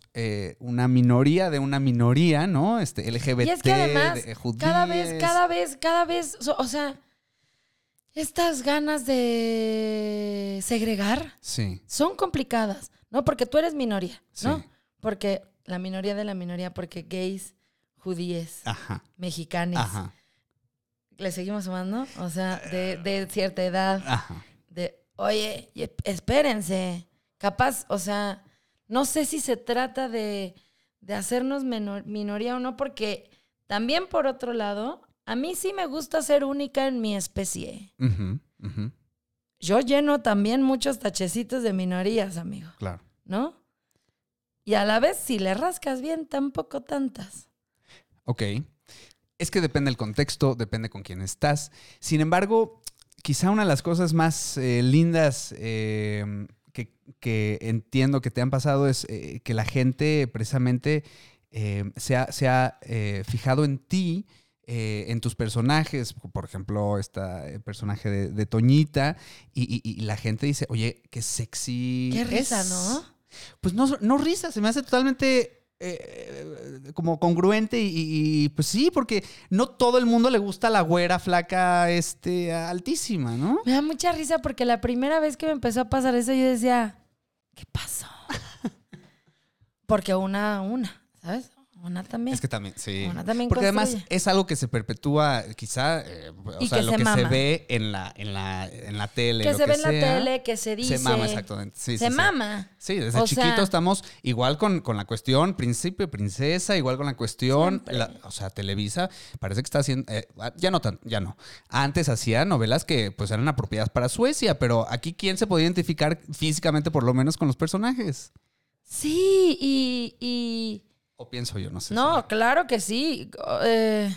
S1: una minoría de una minoría, ¿no? Este, LGBT,
S2: Y es que además,
S1: de- judíes.
S2: cada vez, cada vez, cada vez, o sea, estas ganas de segregar
S1: Sí,
S2: son complicadas, ¿no? Porque tú eres minoría, ¿no?
S1: Sí.
S2: Porque la minoría de la minoría, porque gays, judíes,
S1: ajá,
S2: mexicanos,
S1: ajá,
S2: le seguimos sumando, o sea, de, de cierta edad,
S1: ajá.
S2: de, oye, y- espérense, capaz, o sea, no sé si se trata de, de hacernos menor- minoría o no, porque también por otro lado, a mí sí me gusta ser única en mi especie. Yo lleno también muchos tachecitos de minorías, amigo,
S1: claro.
S2: ¿no? Y a la vez, si le rascas bien, tampoco tantas.
S1: Ok. Es que depende del contexto, depende con quién estás. Sin embargo, quizá una de las cosas más eh, lindas eh, que, que entiendo que te han pasado es eh, que la gente precisamente se ha, se ha, fijado en ti. Eh, en tus personajes, por ejemplo, este personaje de, de Toñita, y, y- y la gente dice, oye, qué sexy.
S2: Qué risa,
S1: es".
S2: ¿no?
S1: Pues no, no risa, se me hace totalmente eh, como congruente y, y, pues sí, porque no todo el mundo le gusta la güera flaca este, altísima, ¿no?
S2: Me da mucha risa porque la primera vez que me empezó a pasar eso, yo decía, ¿qué pasó? Porque una, una, ¿sabes? Una también.
S1: Es que también, sí.
S2: Una también
S1: Porque además es algo que se perpetúa, quizá, eh, o sea, lo
S2: se
S1: que se ve en la, en la, en la tele.
S2: que
S1: lo
S2: se ve en la tele, que se dice.
S1: Se mama, exactamente. Sí,
S2: se
S1: sí,
S2: mama.
S1: Sí, desde
S2: O
S1: chiquito
S2: sea-
S1: estamos igual con, con la cuestión príncipe, princesa, igual con la cuestión, la- o sea, Televisa parece que está haciendo, eh, ya no tan, ya no. Antes hacía novelas que pues eran apropiadas para Suecia, pero aquí quién se podía identificar físicamente por lo menos con los personajes.
S2: Sí, y, y-
S1: O pienso yo, no sé.
S2: No, claro que sí. Eh,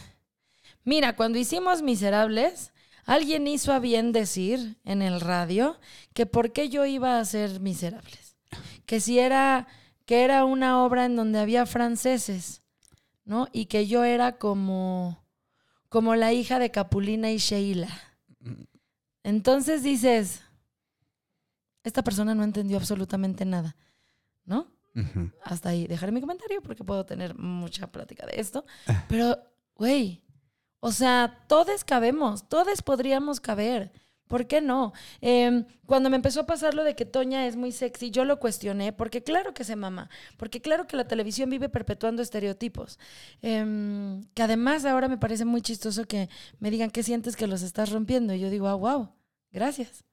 S2: mira, cuando hicimos Miserables, alguien hizo a bien decir en el radio que por qué yo iba a hacer Miserables. Que si era, que era una obra en donde había franceses, ¿no? Y que yo era como, como la hija de Capulina y Sheila. Entonces dices, esta persona no entendió absolutamente nada, ¿no? Hasta ahí dejaré mi comentario porque puedo tener mucha plática de esto. Pero, güey, o sea, todos cabemos, todos podríamos caber. ¿Por qué no? Em, cuando me empezó a pasar lo de que Toña es muy sexy, yo lo cuestioné, porque claro que se mama, porque claro que la televisión vive perpetuando estereotipos. Em, que además ahora me parece muy chistoso que me digan que sientes que los estás rompiendo. Y yo digo, ah, wow, gracias.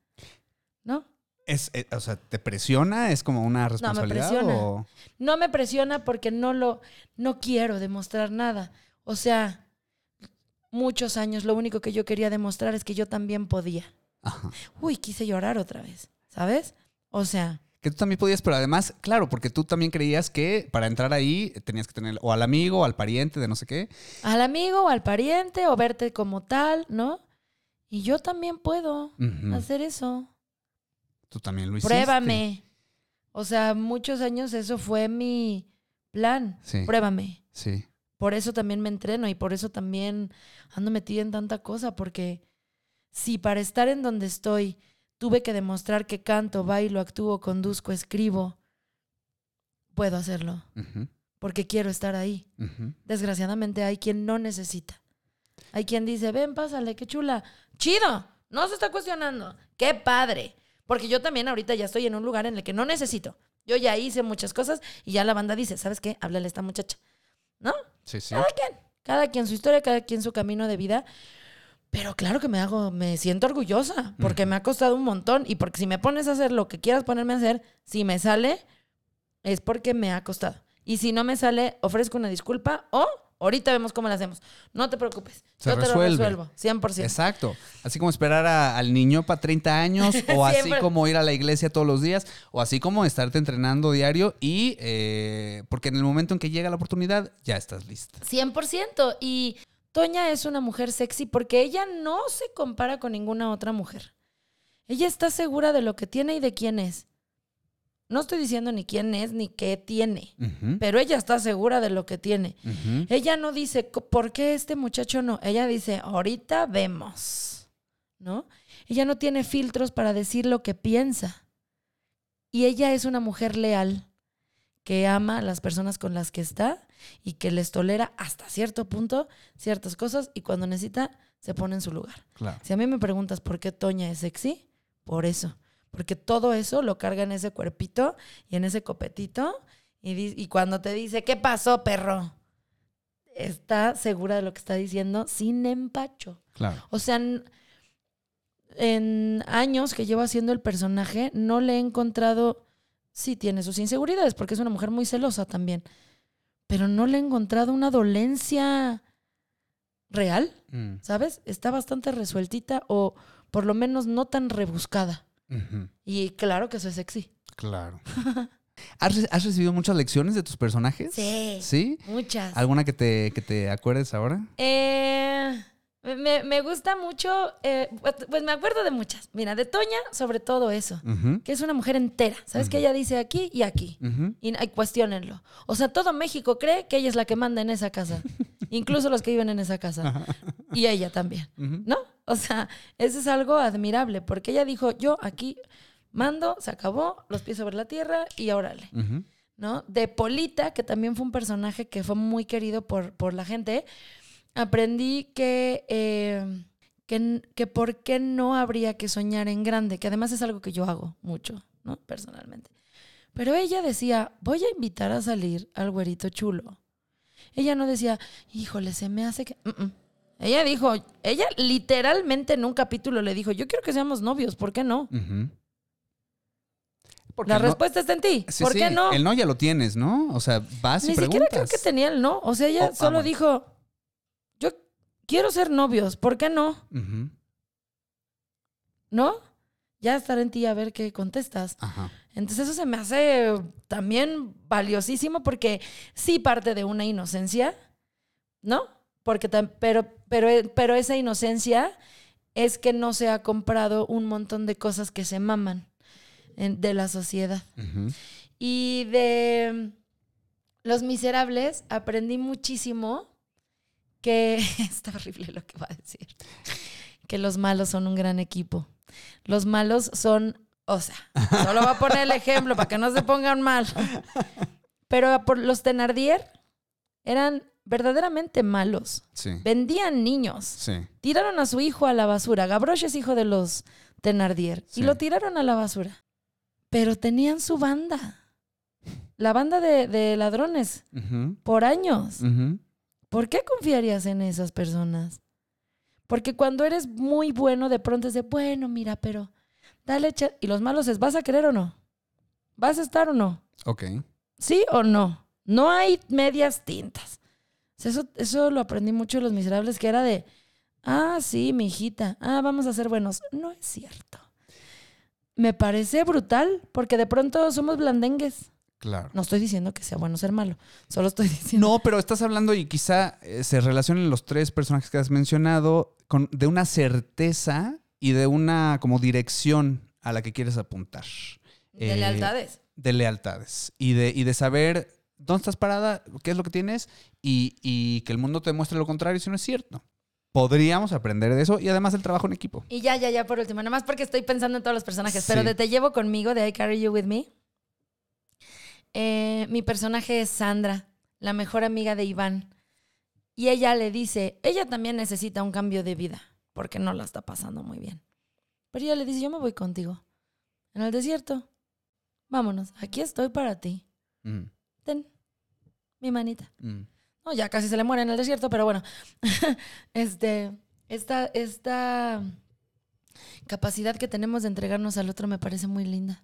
S2: ¿No?
S1: Es, eh, o sea, ¿te presiona? ¿Es como una responsabilidad?
S2: presiona.
S1: o-
S2: No me presiona porque no lo, no quiero demostrar nada. O sea, muchos años lo único que yo quería demostrar es que yo también podía.
S1: Ajá.
S2: Uy, quise llorar otra vez, ¿sabes? O sea,
S1: Que tú también podías, pero además, claro, porque tú también creías que para entrar ahí tenías que tener o al amigo o al pariente de no sé qué.
S2: al amigo o al pariente o verte como tal, ¿no? Y yo también puedo hacer eso.
S1: Tú también lo hiciste.
S2: Pruébame. O sea, muchos años eso fue mi plan.
S1: Sí.
S2: Pruébame.
S1: Sí.
S2: por eso también me entreno y por eso también ando metida en tanta cosa, porque si para estar en donde estoy tuve que demostrar que canto, bailo, actúo, conduzco, escribo, puedo hacerlo, porque quiero estar ahí. Desgraciadamente hay quien no necesita. Hay quien dice, ven, pásale, qué chula. Chido, no se está cuestionando. Qué padre. Porque yo también ahorita ya estoy en un lugar en el que no necesito. Yo ya hice muchas cosas y ya la banda dice, ¿sabes qué? Háblale a esta muchacha. ¿No?
S1: Sí, sí.
S2: Cada quien. Cada quien su historia, cada quien su camino de vida. Pero claro que me hago, me siento orgullosa porque me ha costado un montón y porque si me pones a hacer lo que quieras ponerme a hacer, si me sale, es porque me ha costado. Y si no me sale, ofrezco una disculpa o ahorita vemos cómo la hacemos. No te preocupes.
S1: Se
S2: yo te
S1: resuelve.
S2: lo resuelvo, 100%.
S1: Exacto. Así como esperar a- al niño para 30 años, o así como ir a la iglesia todos los días, o así como estarte entrenando diario y eh, porque en el momento en que llega la oportunidad ya estás lista.
S2: 100%. Y Toña es una mujer sexy porque ella no se compara con ninguna otra mujer. Ella está segura de lo que tiene y de quién es. No estoy diciendo ni quién es ni qué tiene, pero ella está segura de lo que tiene. Ella no dice, "Co- ¿por qué este muchacho no? Ella dice, ahorita vemos, ¿no? Ella no tiene filtros para decir lo que piensa. Y ella es una mujer leal que ama a las personas con las que está y que les tolera hasta cierto punto ciertas cosas y cuando necesita se pone en su lugar.
S1: Claro.
S2: Si a mí me preguntas por qué Toña es sexy, por eso. Porque todo eso lo carga en ese cuerpito y en ese copetito. Y, y cuando te dice, ¿qué pasó, perro? Está segura de lo que está diciendo sin empacho.
S1: Claro.
S2: O sea, en, en años que llevo haciendo el personaje, no le he encontrado. Sí, tiene sus inseguridades, porque es una mujer muy celosa también. Pero no le he encontrado una dolencia real.
S1: Mm,
S2: ¿sabes? Está bastante resueltita o por lo menos no tan rebuscada. Y claro que eso es sexy.
S1: Claro. ¿Has, has recibido muchas lecciones de tus personajes?
S2: Sí.
S1: ¿Sí?
S2: Muchas.
S1: ¿Alguna que te, que te acuerdes ahora?
S2: Eh, me, me gusta mucho, eh, pues- pues me acuerdo de muchas. Mira, de Toña, sobre todo eso, que es una mujer entera. ¿Sabes? Que ella dice aquí y aquí. y cuestionenlo. O sea, todo México cree que ella es la que manda en esa casa. Incluso los que viven en esa casa. Y ella también. ¿No? O sea, eso es algo admirable, porque ella dijo, yo aquí mando, se acabó, los pies sobre la tierra y órale,
S1: Ujú.
S2: ¿no? De Polita, que también fue un personaje que fue muy querido por, por la gente, aprendí que, eh, que, que por qué no habría que soñar en grande, que además es algo que yo hago mucho, ¿no? Personalmente. Pero ella decía, voy a invitar a salir al güerito chulo. Ella no decía, híjole, se me hace que... Ella dijo, ella literalmente en un capítulo le dijo, yo quiero que seamos novios, ¿por qué no? La
S1: no-
S2: respuesta está en ti,
S1: Sí,
S2: ¿por
S1: sí,
S2: qué no?
S1: El no ya lo tienes, ¿no? O sea, vas
S2: Ni
S1: y
S2: siquiera
S1: preguntas.
S2: creo que tenía el no. O sea, ella
S1: Oh, ah,
S2: solo
S1: bueno.
S2: dijo, yo quiero ser novios, ¿por qué no? ¿No? Ya estará en ti a ver qué contestas.
S1: Ajá.
S2: Entonces eso se me hace también valiosísimo porque sí parte de una inocencia, ¿no? Porque pero, pero, pero esa inocencia es que no se ha comprado un montón de cosas que se maman en- de la sociedad. Y de Los Miserables aprendí muchísimo que está horrible lo que va a decir. Que los malos son un gran equipo. Los malos son, o sea, solo va a poner el ejemplo para que no se pongan mal. Pero por los Tenardier eran verdaderamente malos.
S1: Sí.
S2: Vendían niños.
S1: Sí.
S2: Tiraron a su hijo a la basura. Gavroche es hijo de los Tenardier.
S1: Sí.
S2: Y lo tiraron a la basura. Pero tenían su banda. La banda de, de ladrones. Por años. ¿Por qué confiarías en esas personas? Porque cuando eres muy bueno, de pronto es de, bueno, mira, pero dale, cha-". y los malos es, ¿vas a querer o no? ¿Vas a estar o no?
S1: Ok.
S2: ¿Sí o no? No hay medias tintas. Eso, eso lo aprendí mucho de Los Miserables, que era de, ah, sí, mi hijita, ah, vamos a ser buenos. No es cierto. Me parece brutal, porque de pronto somos blandengues.
S1: Claro.
S2: No estoy diciendo que sea bueno ser malo, solo estoy diciendo...
S1: No, pero estás hablando y quizá eh, se relacionen los tres personajes que has mencionado con, de una certeza y de una como dirección a la que quieres apuntar.
S2: De
S1: Eh,
S2: lealtades.
S1: De lealtades. Y de, y de saber dónde estás parada, qué es lo que tienes y, y que el mundo te muestre lo contrario si no es cierto. Podríamos aprender de eso y además el trabajo en equipo.
S2: Y ya, ya, ya, por último, nada más porque estoy pensando en todos los personajes, pero de Te llevo conmigo, de I Carry You With Me, eh, mi personaje es Sandra, la mejor amiga de Iván. Y ella le dice, ella también necesita un cambio de vida, porque no la está pasando muy bien. Pero ella le dice, yo me voy contigo, en el desierto. Vámonos, aquí estoy para ti.
S1: Mm,
S2: Ten, mi manita.
S1: mm.
S2: No, ya casi se le muere en el desierto, pero bueno. este, esta, esta capacidad que tenemos de entregarnos al otro me parece muy linda.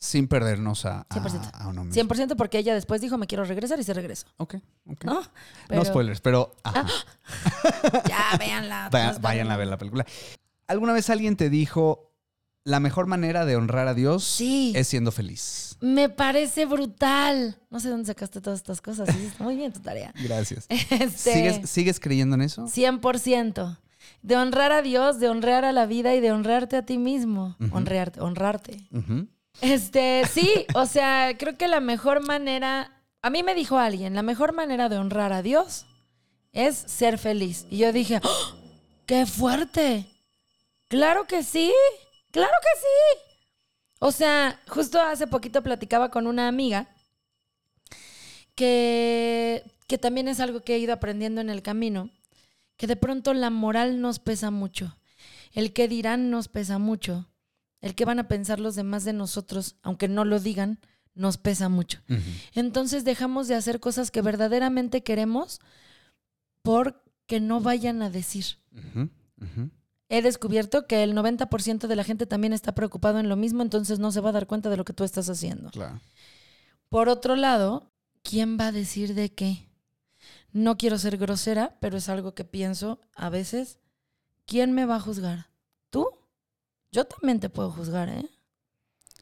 S1: Sin perdernos a, a,
S2: 100%.
S1: a uno mismo.
S2: 100% porque ella después dijo, me quiero regresar y se regresó.
S1: Ok, ok.
S2: ¿No?
S1: No spoilers, pero ajá.
S2: Ya, véanla. Está
S1: vayan a ver la película. ¿Alguna vez alguien te dijo la mejor manera de honrar a Dios
S2: Sí.
S1: es siendo feliz?
S2: Me parece brutal. No sé dónde sacaste todas estas cosas. Sí, muy bien tu tarea.
S1: Gracias.
S2: Este,
S1: ¿Sigues, ¿Sigues creyendo en eso?
S2: 100%. De honrar a Dios, de honrar a la vida y de honrarte a ti mismo. Honrarte, honrarte. Este, sí, o sea, creo que la mejor manera, a mí me dijo alguien, la mejor manera de honrar a Dios es ser feliz. Y yo dije, ¡Oh! ¡qué fuerte! Claro que sí, claro que sí. O sea, justo hace poquito platicaba con una amiga que, que también es algo que he ido aprendiendo en el camino, que de pronto la moral nos pesa mucho, el que dirán nos pesa mucho, el que van a pensar los demás de nosotros, aunque no lo digan, nos pesa mucho. Entonces dejamos de hacer cosas que verdaderamente queremos porque no vayan a decir. He descubierto que el 90% de la gente también está preocupado en lo mismo, entonces no se va a dar cuenta de lo que tú estás haciendo.
S1: Claro.
S2: Por otro lado, ¿quién va a decir de qué? No quiero ser grosera, pero es algo que pienso a veces. ¿Quién me va a juzgar? ¿Tú? Yo también te puedo juzgar, ¿eh?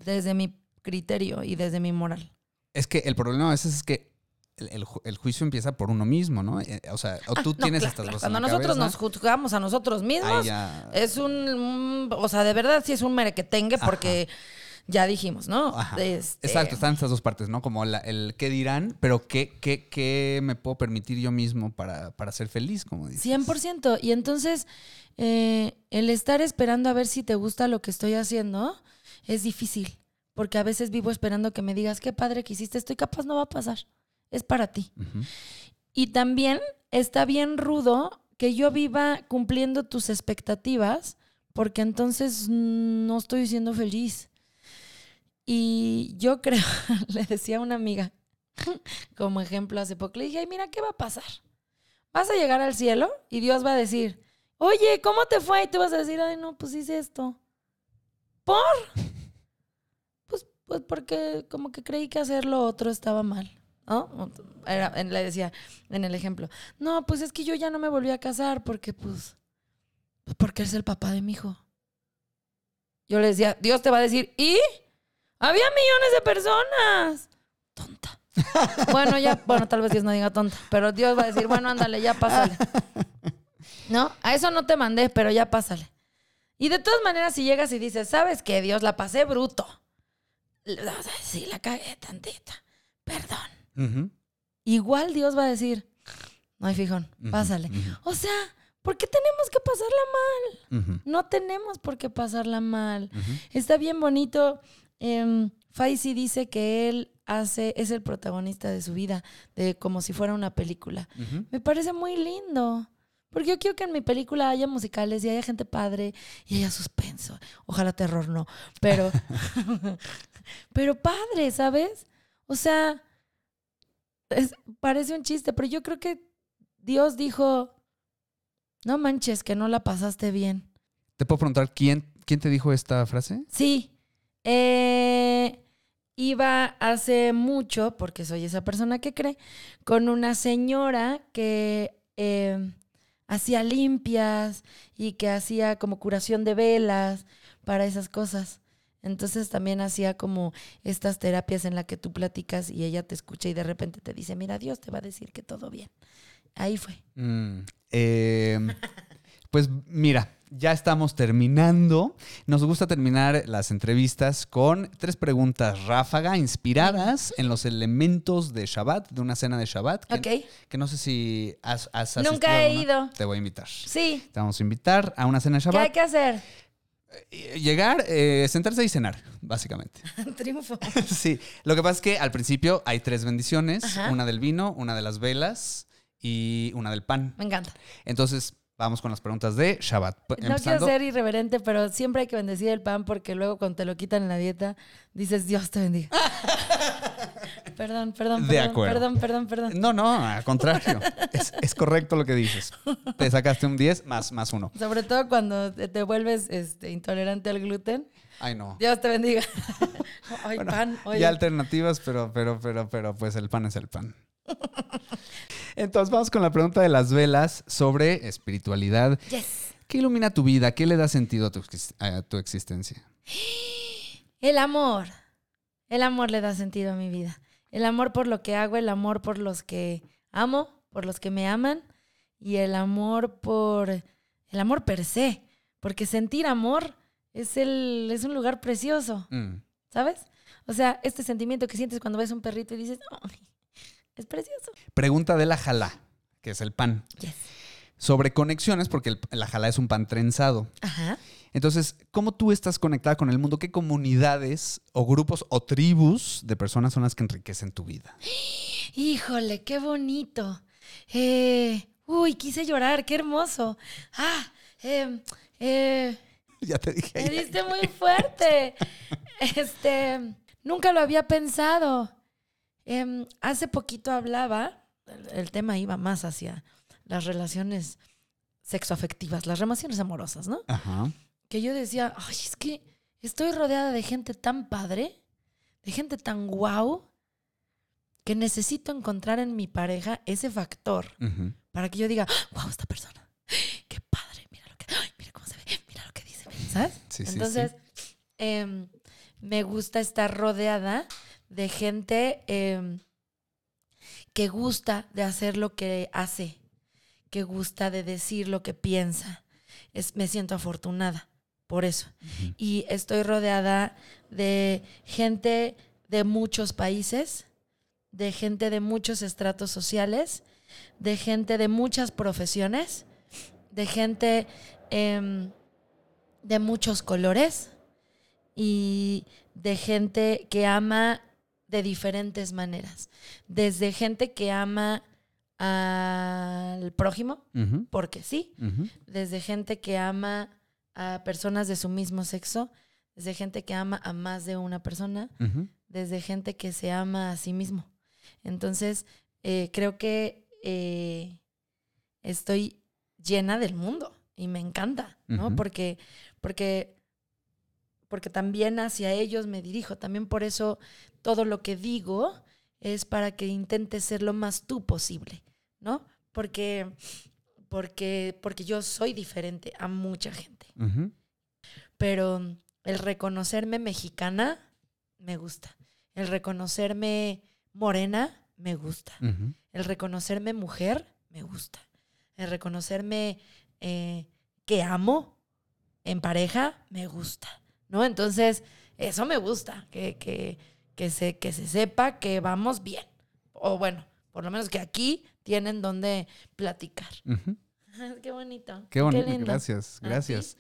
S2: Desde mi criterio y desde mi moral.
S1: Es que el problema a veces es que el, el ju- el juicio empieza por uno mismo, ¿no? Eh, O sea, o tú
S2: Ah, no,
S1: tienes
S2: claro,
S1: estas
S2: claro.
S1: cosas
S2: Cuando nosotros
S1: cabeza,
S2: nos juzgamos a nosotros mismos, es un, un- O sea, de verdad sí es un merequetengue porque ya dijimos, ¿no?
S1: Ajá.
S2: Este,
S1: Exacto, están estas dos partes, ¿no? Como la- el qué dirán, pero qué, qué, qué me puedo permitir yo mismo para, para ser feliz, como dices.
S2: 100%. Y entonces, eh, el estar esperando a ver si te gusta lo que estoy haciendo es difícil. Porque a veces vivo esperando que me digas, qué padre que hiciste esto y capaz no va a pasar. Es para ti. Y también está bien rudo que yo viva cumpliendo tus expectativas porque entonces no estoy siendo feliz. Y yo creo, le decía a una amiga, como ejemplo hace poco, le dije, ay, mira, ¿qué va a pasar? Vas a llegar al cielo y Dios va a decir, oye, ¿cómo te fue? Y tú vas a decir, ay, no, pues hice esto. ¿Por? Pues, pues porque como que creí que hacer lo otro estaba mal. ¿no? Era- le decía en el ejemplo, no, pues es que yo ya no me volví a casar porque pues, pues porque eres el papá de mi hijo. Yo le decía, Dios te va a decir, ¿y? Había millones de personas. Tonta. bueno, ya, bueno, tal vez Dios no diga tonta, pero Dios va a decir, bueno, ándale, ya pásale. ¿No? A eso no te mandé, pero ya pásale. Y de todas maneras, si llegas y dices, ¿sabes qué? Dios, la pasé bruto. O sea, Sí, la cagué tantita. Perdón.
S1: Ujú.
S2: Igual Dios va a decir, no hay fijón, pásale.
S1: ujú.
S2: O sea, ¿por qué tenemos que pasarla mal? No tenemos por qué pasarla mal. Está bien bonito. Eh, Faisy dice que él hace, es el protagonista de su vida, de como si fuera una película. Me parece muy lindo. Porque yo quiero que en mi película haya musicales y haya gente padre y haya suspenso. Ojalá terror no. Pero, pero padre, ¿sabes? O sea, es- parece un chiste, pero yo creo que Dios dijo, no manches, que no la pasaste bien.
S1: ¿Te puedo preguntar quién, quién te dijo esta frase?
S2: Sí. Eh, iba hace mucho, porque soy esa persona que cree, con una señora que eh, hacía limpias y que hacía como curación de velas para esas cosas. Entonces también hacía como estas terapias en las que tú platicas y ella te escucha y de repente te dice, mira, Dios te va a decir que todo bien. Ahí fue.
S1: Mm, eh, Pues mira, ya estamos terminando. Nos gusta terminar las entrevistas con tres preguntas ráfaga, inspiradas en los elementos de Shabbat, de una cena de Shabbat. Que,
S2: Ok.
S1: que no sé si has, has
S2: Nunca
S1: asistido a
S2: he ido.
S1: Te voy a invitar.
S2: Sí.
S1: Te vamos a invitar a una cena de
S2: ¿Qué hay
S1: Shabbat.
S2: que hacer?
S1: Eh, Llegar, eh, sentarse y cenar, básicamente.
S2: Triunfo.
S1: sí, lo que pasa es que al principio hay tres bendiciones,
S2: Ajá.
S1: una del vino, una de las velas y una del pan.
S2: Me encanta.
S1: Entonces, vamos con las preguntas de Shabbat.
S2: No quiero ser irreverente, pero siempre hay que bendecir el pan porque luego cuando te lo quitan en la dieta, dices, Dios te bendiga. perdón, perdón,
S1: De
S2: perdón,
S1: acuerdo.
S2: perdón, perdón, perdón.
S1: No, no, al contrario. es, es correcto lo que dices. Te sacaste un 10 más, más uno.
S2: Sobre todo cuando te vuelves este, intolerante al gluten.
S1: Ay, no.
S2: Dios te bendiga. Ay,
S1: Bueno,
S2: pan, oye.
S1: Ya alternativas, pero, pero, pero, pero, pues el pan es el pan. Entonces vamos con la pregunta de las velas sobre espiritualidad.
S2: Yes.
S1: ¿Qué ilumina tu vida? ¿Qué le da sentido a tu, a tu existencia?
S2: El amor. El amor le da sentido a mi vida. El amor por lo que hago, el amor por los que amo, por los que me aman y el amor por el amor per se, porque sentir amor es el es un lugar precioso,
S1: Mm,
S2: ¿sabes? O sea, este sentimiento que sientes cuando ves un perrito y dices, "Ay, es precioso."
S1: Pregunta de la jalá, que es el pan.
S2: Yes.
S1: Sobre conexiones, porque el- la jalá es un pan trenzado.
S2: Ajá.
S1: Entonces, ¿cómo tú estás conectada con el mundo? ¿Qué comunidades o grupos o tribus de personas son las que enriquecen tu vida?
S2: Híjole, qué bonito. Eh, uy, quise llorar, qué hermoso. Ah, eh, eh,
S1: ya te dije.
S2: Me diste muy fuerte. Este, nunca lo había pensado. Em, hace poquito hablaba, el, el tema iba más hacia las relaciones sexoafectivas, las relaciones amorosas, ¿no?
S1: Ajá.
S2: Que yo decía, ay, es que estoy rodeada de gente tan padre, de gente tan guau, que necesito encontrar en mi pareja ese factor
S1: Ujú.
S2: para que yo diga, wow, esta persona, qué padre, mira lo que, ay, mira cómo se ve, mira lo que dice, ¿sabes?
S1: Sí, sí,
S2: Entonces, em, me gusta estar rodeada de gente em, que gusta de hacer lo que hace, que gusta de decir lo que piensa. Es, me siento afortunada por eso. Y estoy rodeada de gente de muchos países, de gente de muchos estratos sociales, de gente de muchas profesiones, de gente em, de muchos colores y de gente que ama de diferentes maneras. Desde gente que ama al prójimo, porque sí, desde gente que ama a personas de su mismo sexo, desde gente que ama a más de una persona, desde gente que se ama a sí mismo. Entonces, eh, creo que eh, estoy llena del mundo y me encanta, ¿no? Porque, porque, porque también hacia ellos me dirijo. También por eso todo lo que digo es para que intentes ser lo más tú posible, ¿no? Porque, porque, porque yo soy diferente a mucha gente. Pero el reconocerme mexicana me gusta. El reconocerme morena me gusta. El reconocerme mujer me gusta. El reconocerme eh, que amo en pareja me gusta. ¿No? Entonces, eso me gusta. Que, que, que, se, que se sepa que vamos bien. O bueno, por lo menos que aquí tienen donde platicar. Qué bonito.
S1: Qué bonito,
S2: lindo.
S1: gracias,
S2: ¿A
S1: gracias.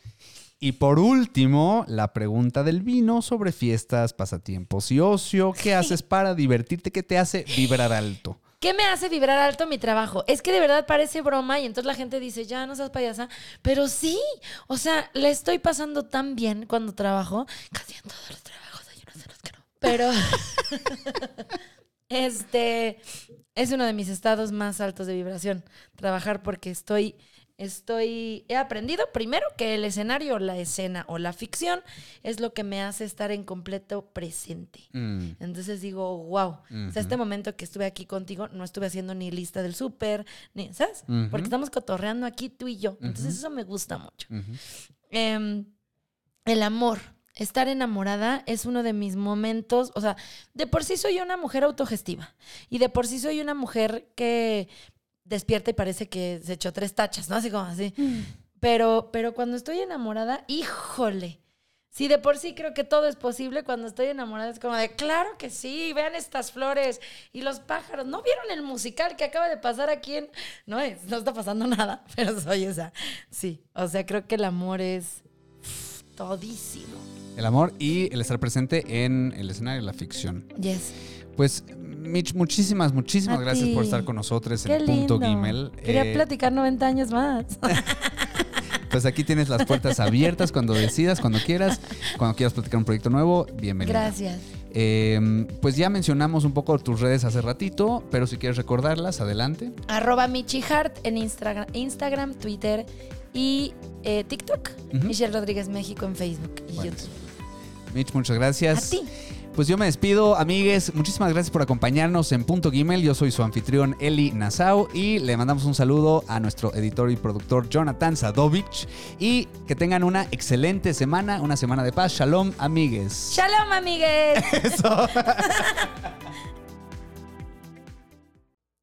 S1: Y por último, la pregunta del vino sobre fiestas, pasatiempos y ocio. ¿Qué haces para divertirte? ¿Qué te hace vibrar alto?
S2: ¿Qué me hace vibrar alto mi trabajo? Es que de verdad parece broma y entonces la gente dice, ya no seas payasa. Pero sí, o sea, le estoy pasando tan bien cuando trabajo. Casi en todos los trabajos hay unos en los que no. Pero este es uno de mis estados más altos de vibración. Trabajar porque estoy, estoy, he aprendido primero que el escenario, la escena o la ficción es lo que me hace estar en completo presente.
S1: Mm,
S2: Entonces digo, wow. O sea, este momento que estuve aquí contigo, no estuve haciendo ni lista del súper, ni, ¿sabes? Porque estamos cotorreando aquí tú y yo. Entonces eso me gusta mucho. Em, el amor. Estar enamorada es uno de mis momentos, o sea, de por sí soy una mujer autogestiva y de por sí soy una mujer que despierta y parece que se echó tres tachas, ¿no? Así como así. Pero, pero cuando estoy enamorada, híjole. Sí, de por sí creo que todo es posible cuando estoy enamorada. Es como de, claro que sí, vean estas flores y los pájaros. ¿No vieron el musical que acaba de pasar aquí en...? No, es, no está pasando nada, pero soy esa. Sí, o sea, creo que el amor es todísimo.
S1: El amor y el estar presente en el escenario de la ficción.
S2: Yes.
S1: Pues, Mitch, muchísimas, muchísimas
S2: A
S1: gracias por estar con nosotros en
S2: Qué
S1: Punto
S2: lindo.
S1: Gimel.
S2: Quería
S1: Eh,
S2: platicar 90 años más.
S1: Pues aquí tienes las puertas abiertas cuando decidas, cuando quieras. Cuando quieras platicar un proyecto nuevo, bienvenido.
S2: Gracias.
S1: Eh, pues ya mencionamos un poco tus redes hace ratito, pero si quieres recordarlas, adelante.
S2: Arroba Michihart en Instagram, Instagram Twitter y eh, TikTok. Michelle Rodríguez México en Facebook y
S1: Bueno,
S2: YouTube.
S1: Mitch, muchas gracias.
S2: A ti.
S1: Pues yo me despido, amigues. Muchísimas gracias por acompañarnos en Punto Gimel. Yo soy su anfitrión Eli Nassau y le mandamos un saludo a nuestro editor y productor Jonathan Sadovich. Y que tengan una excelente semana, una semana de paz. Shalom, amigues.
S2: Shalom, amigues.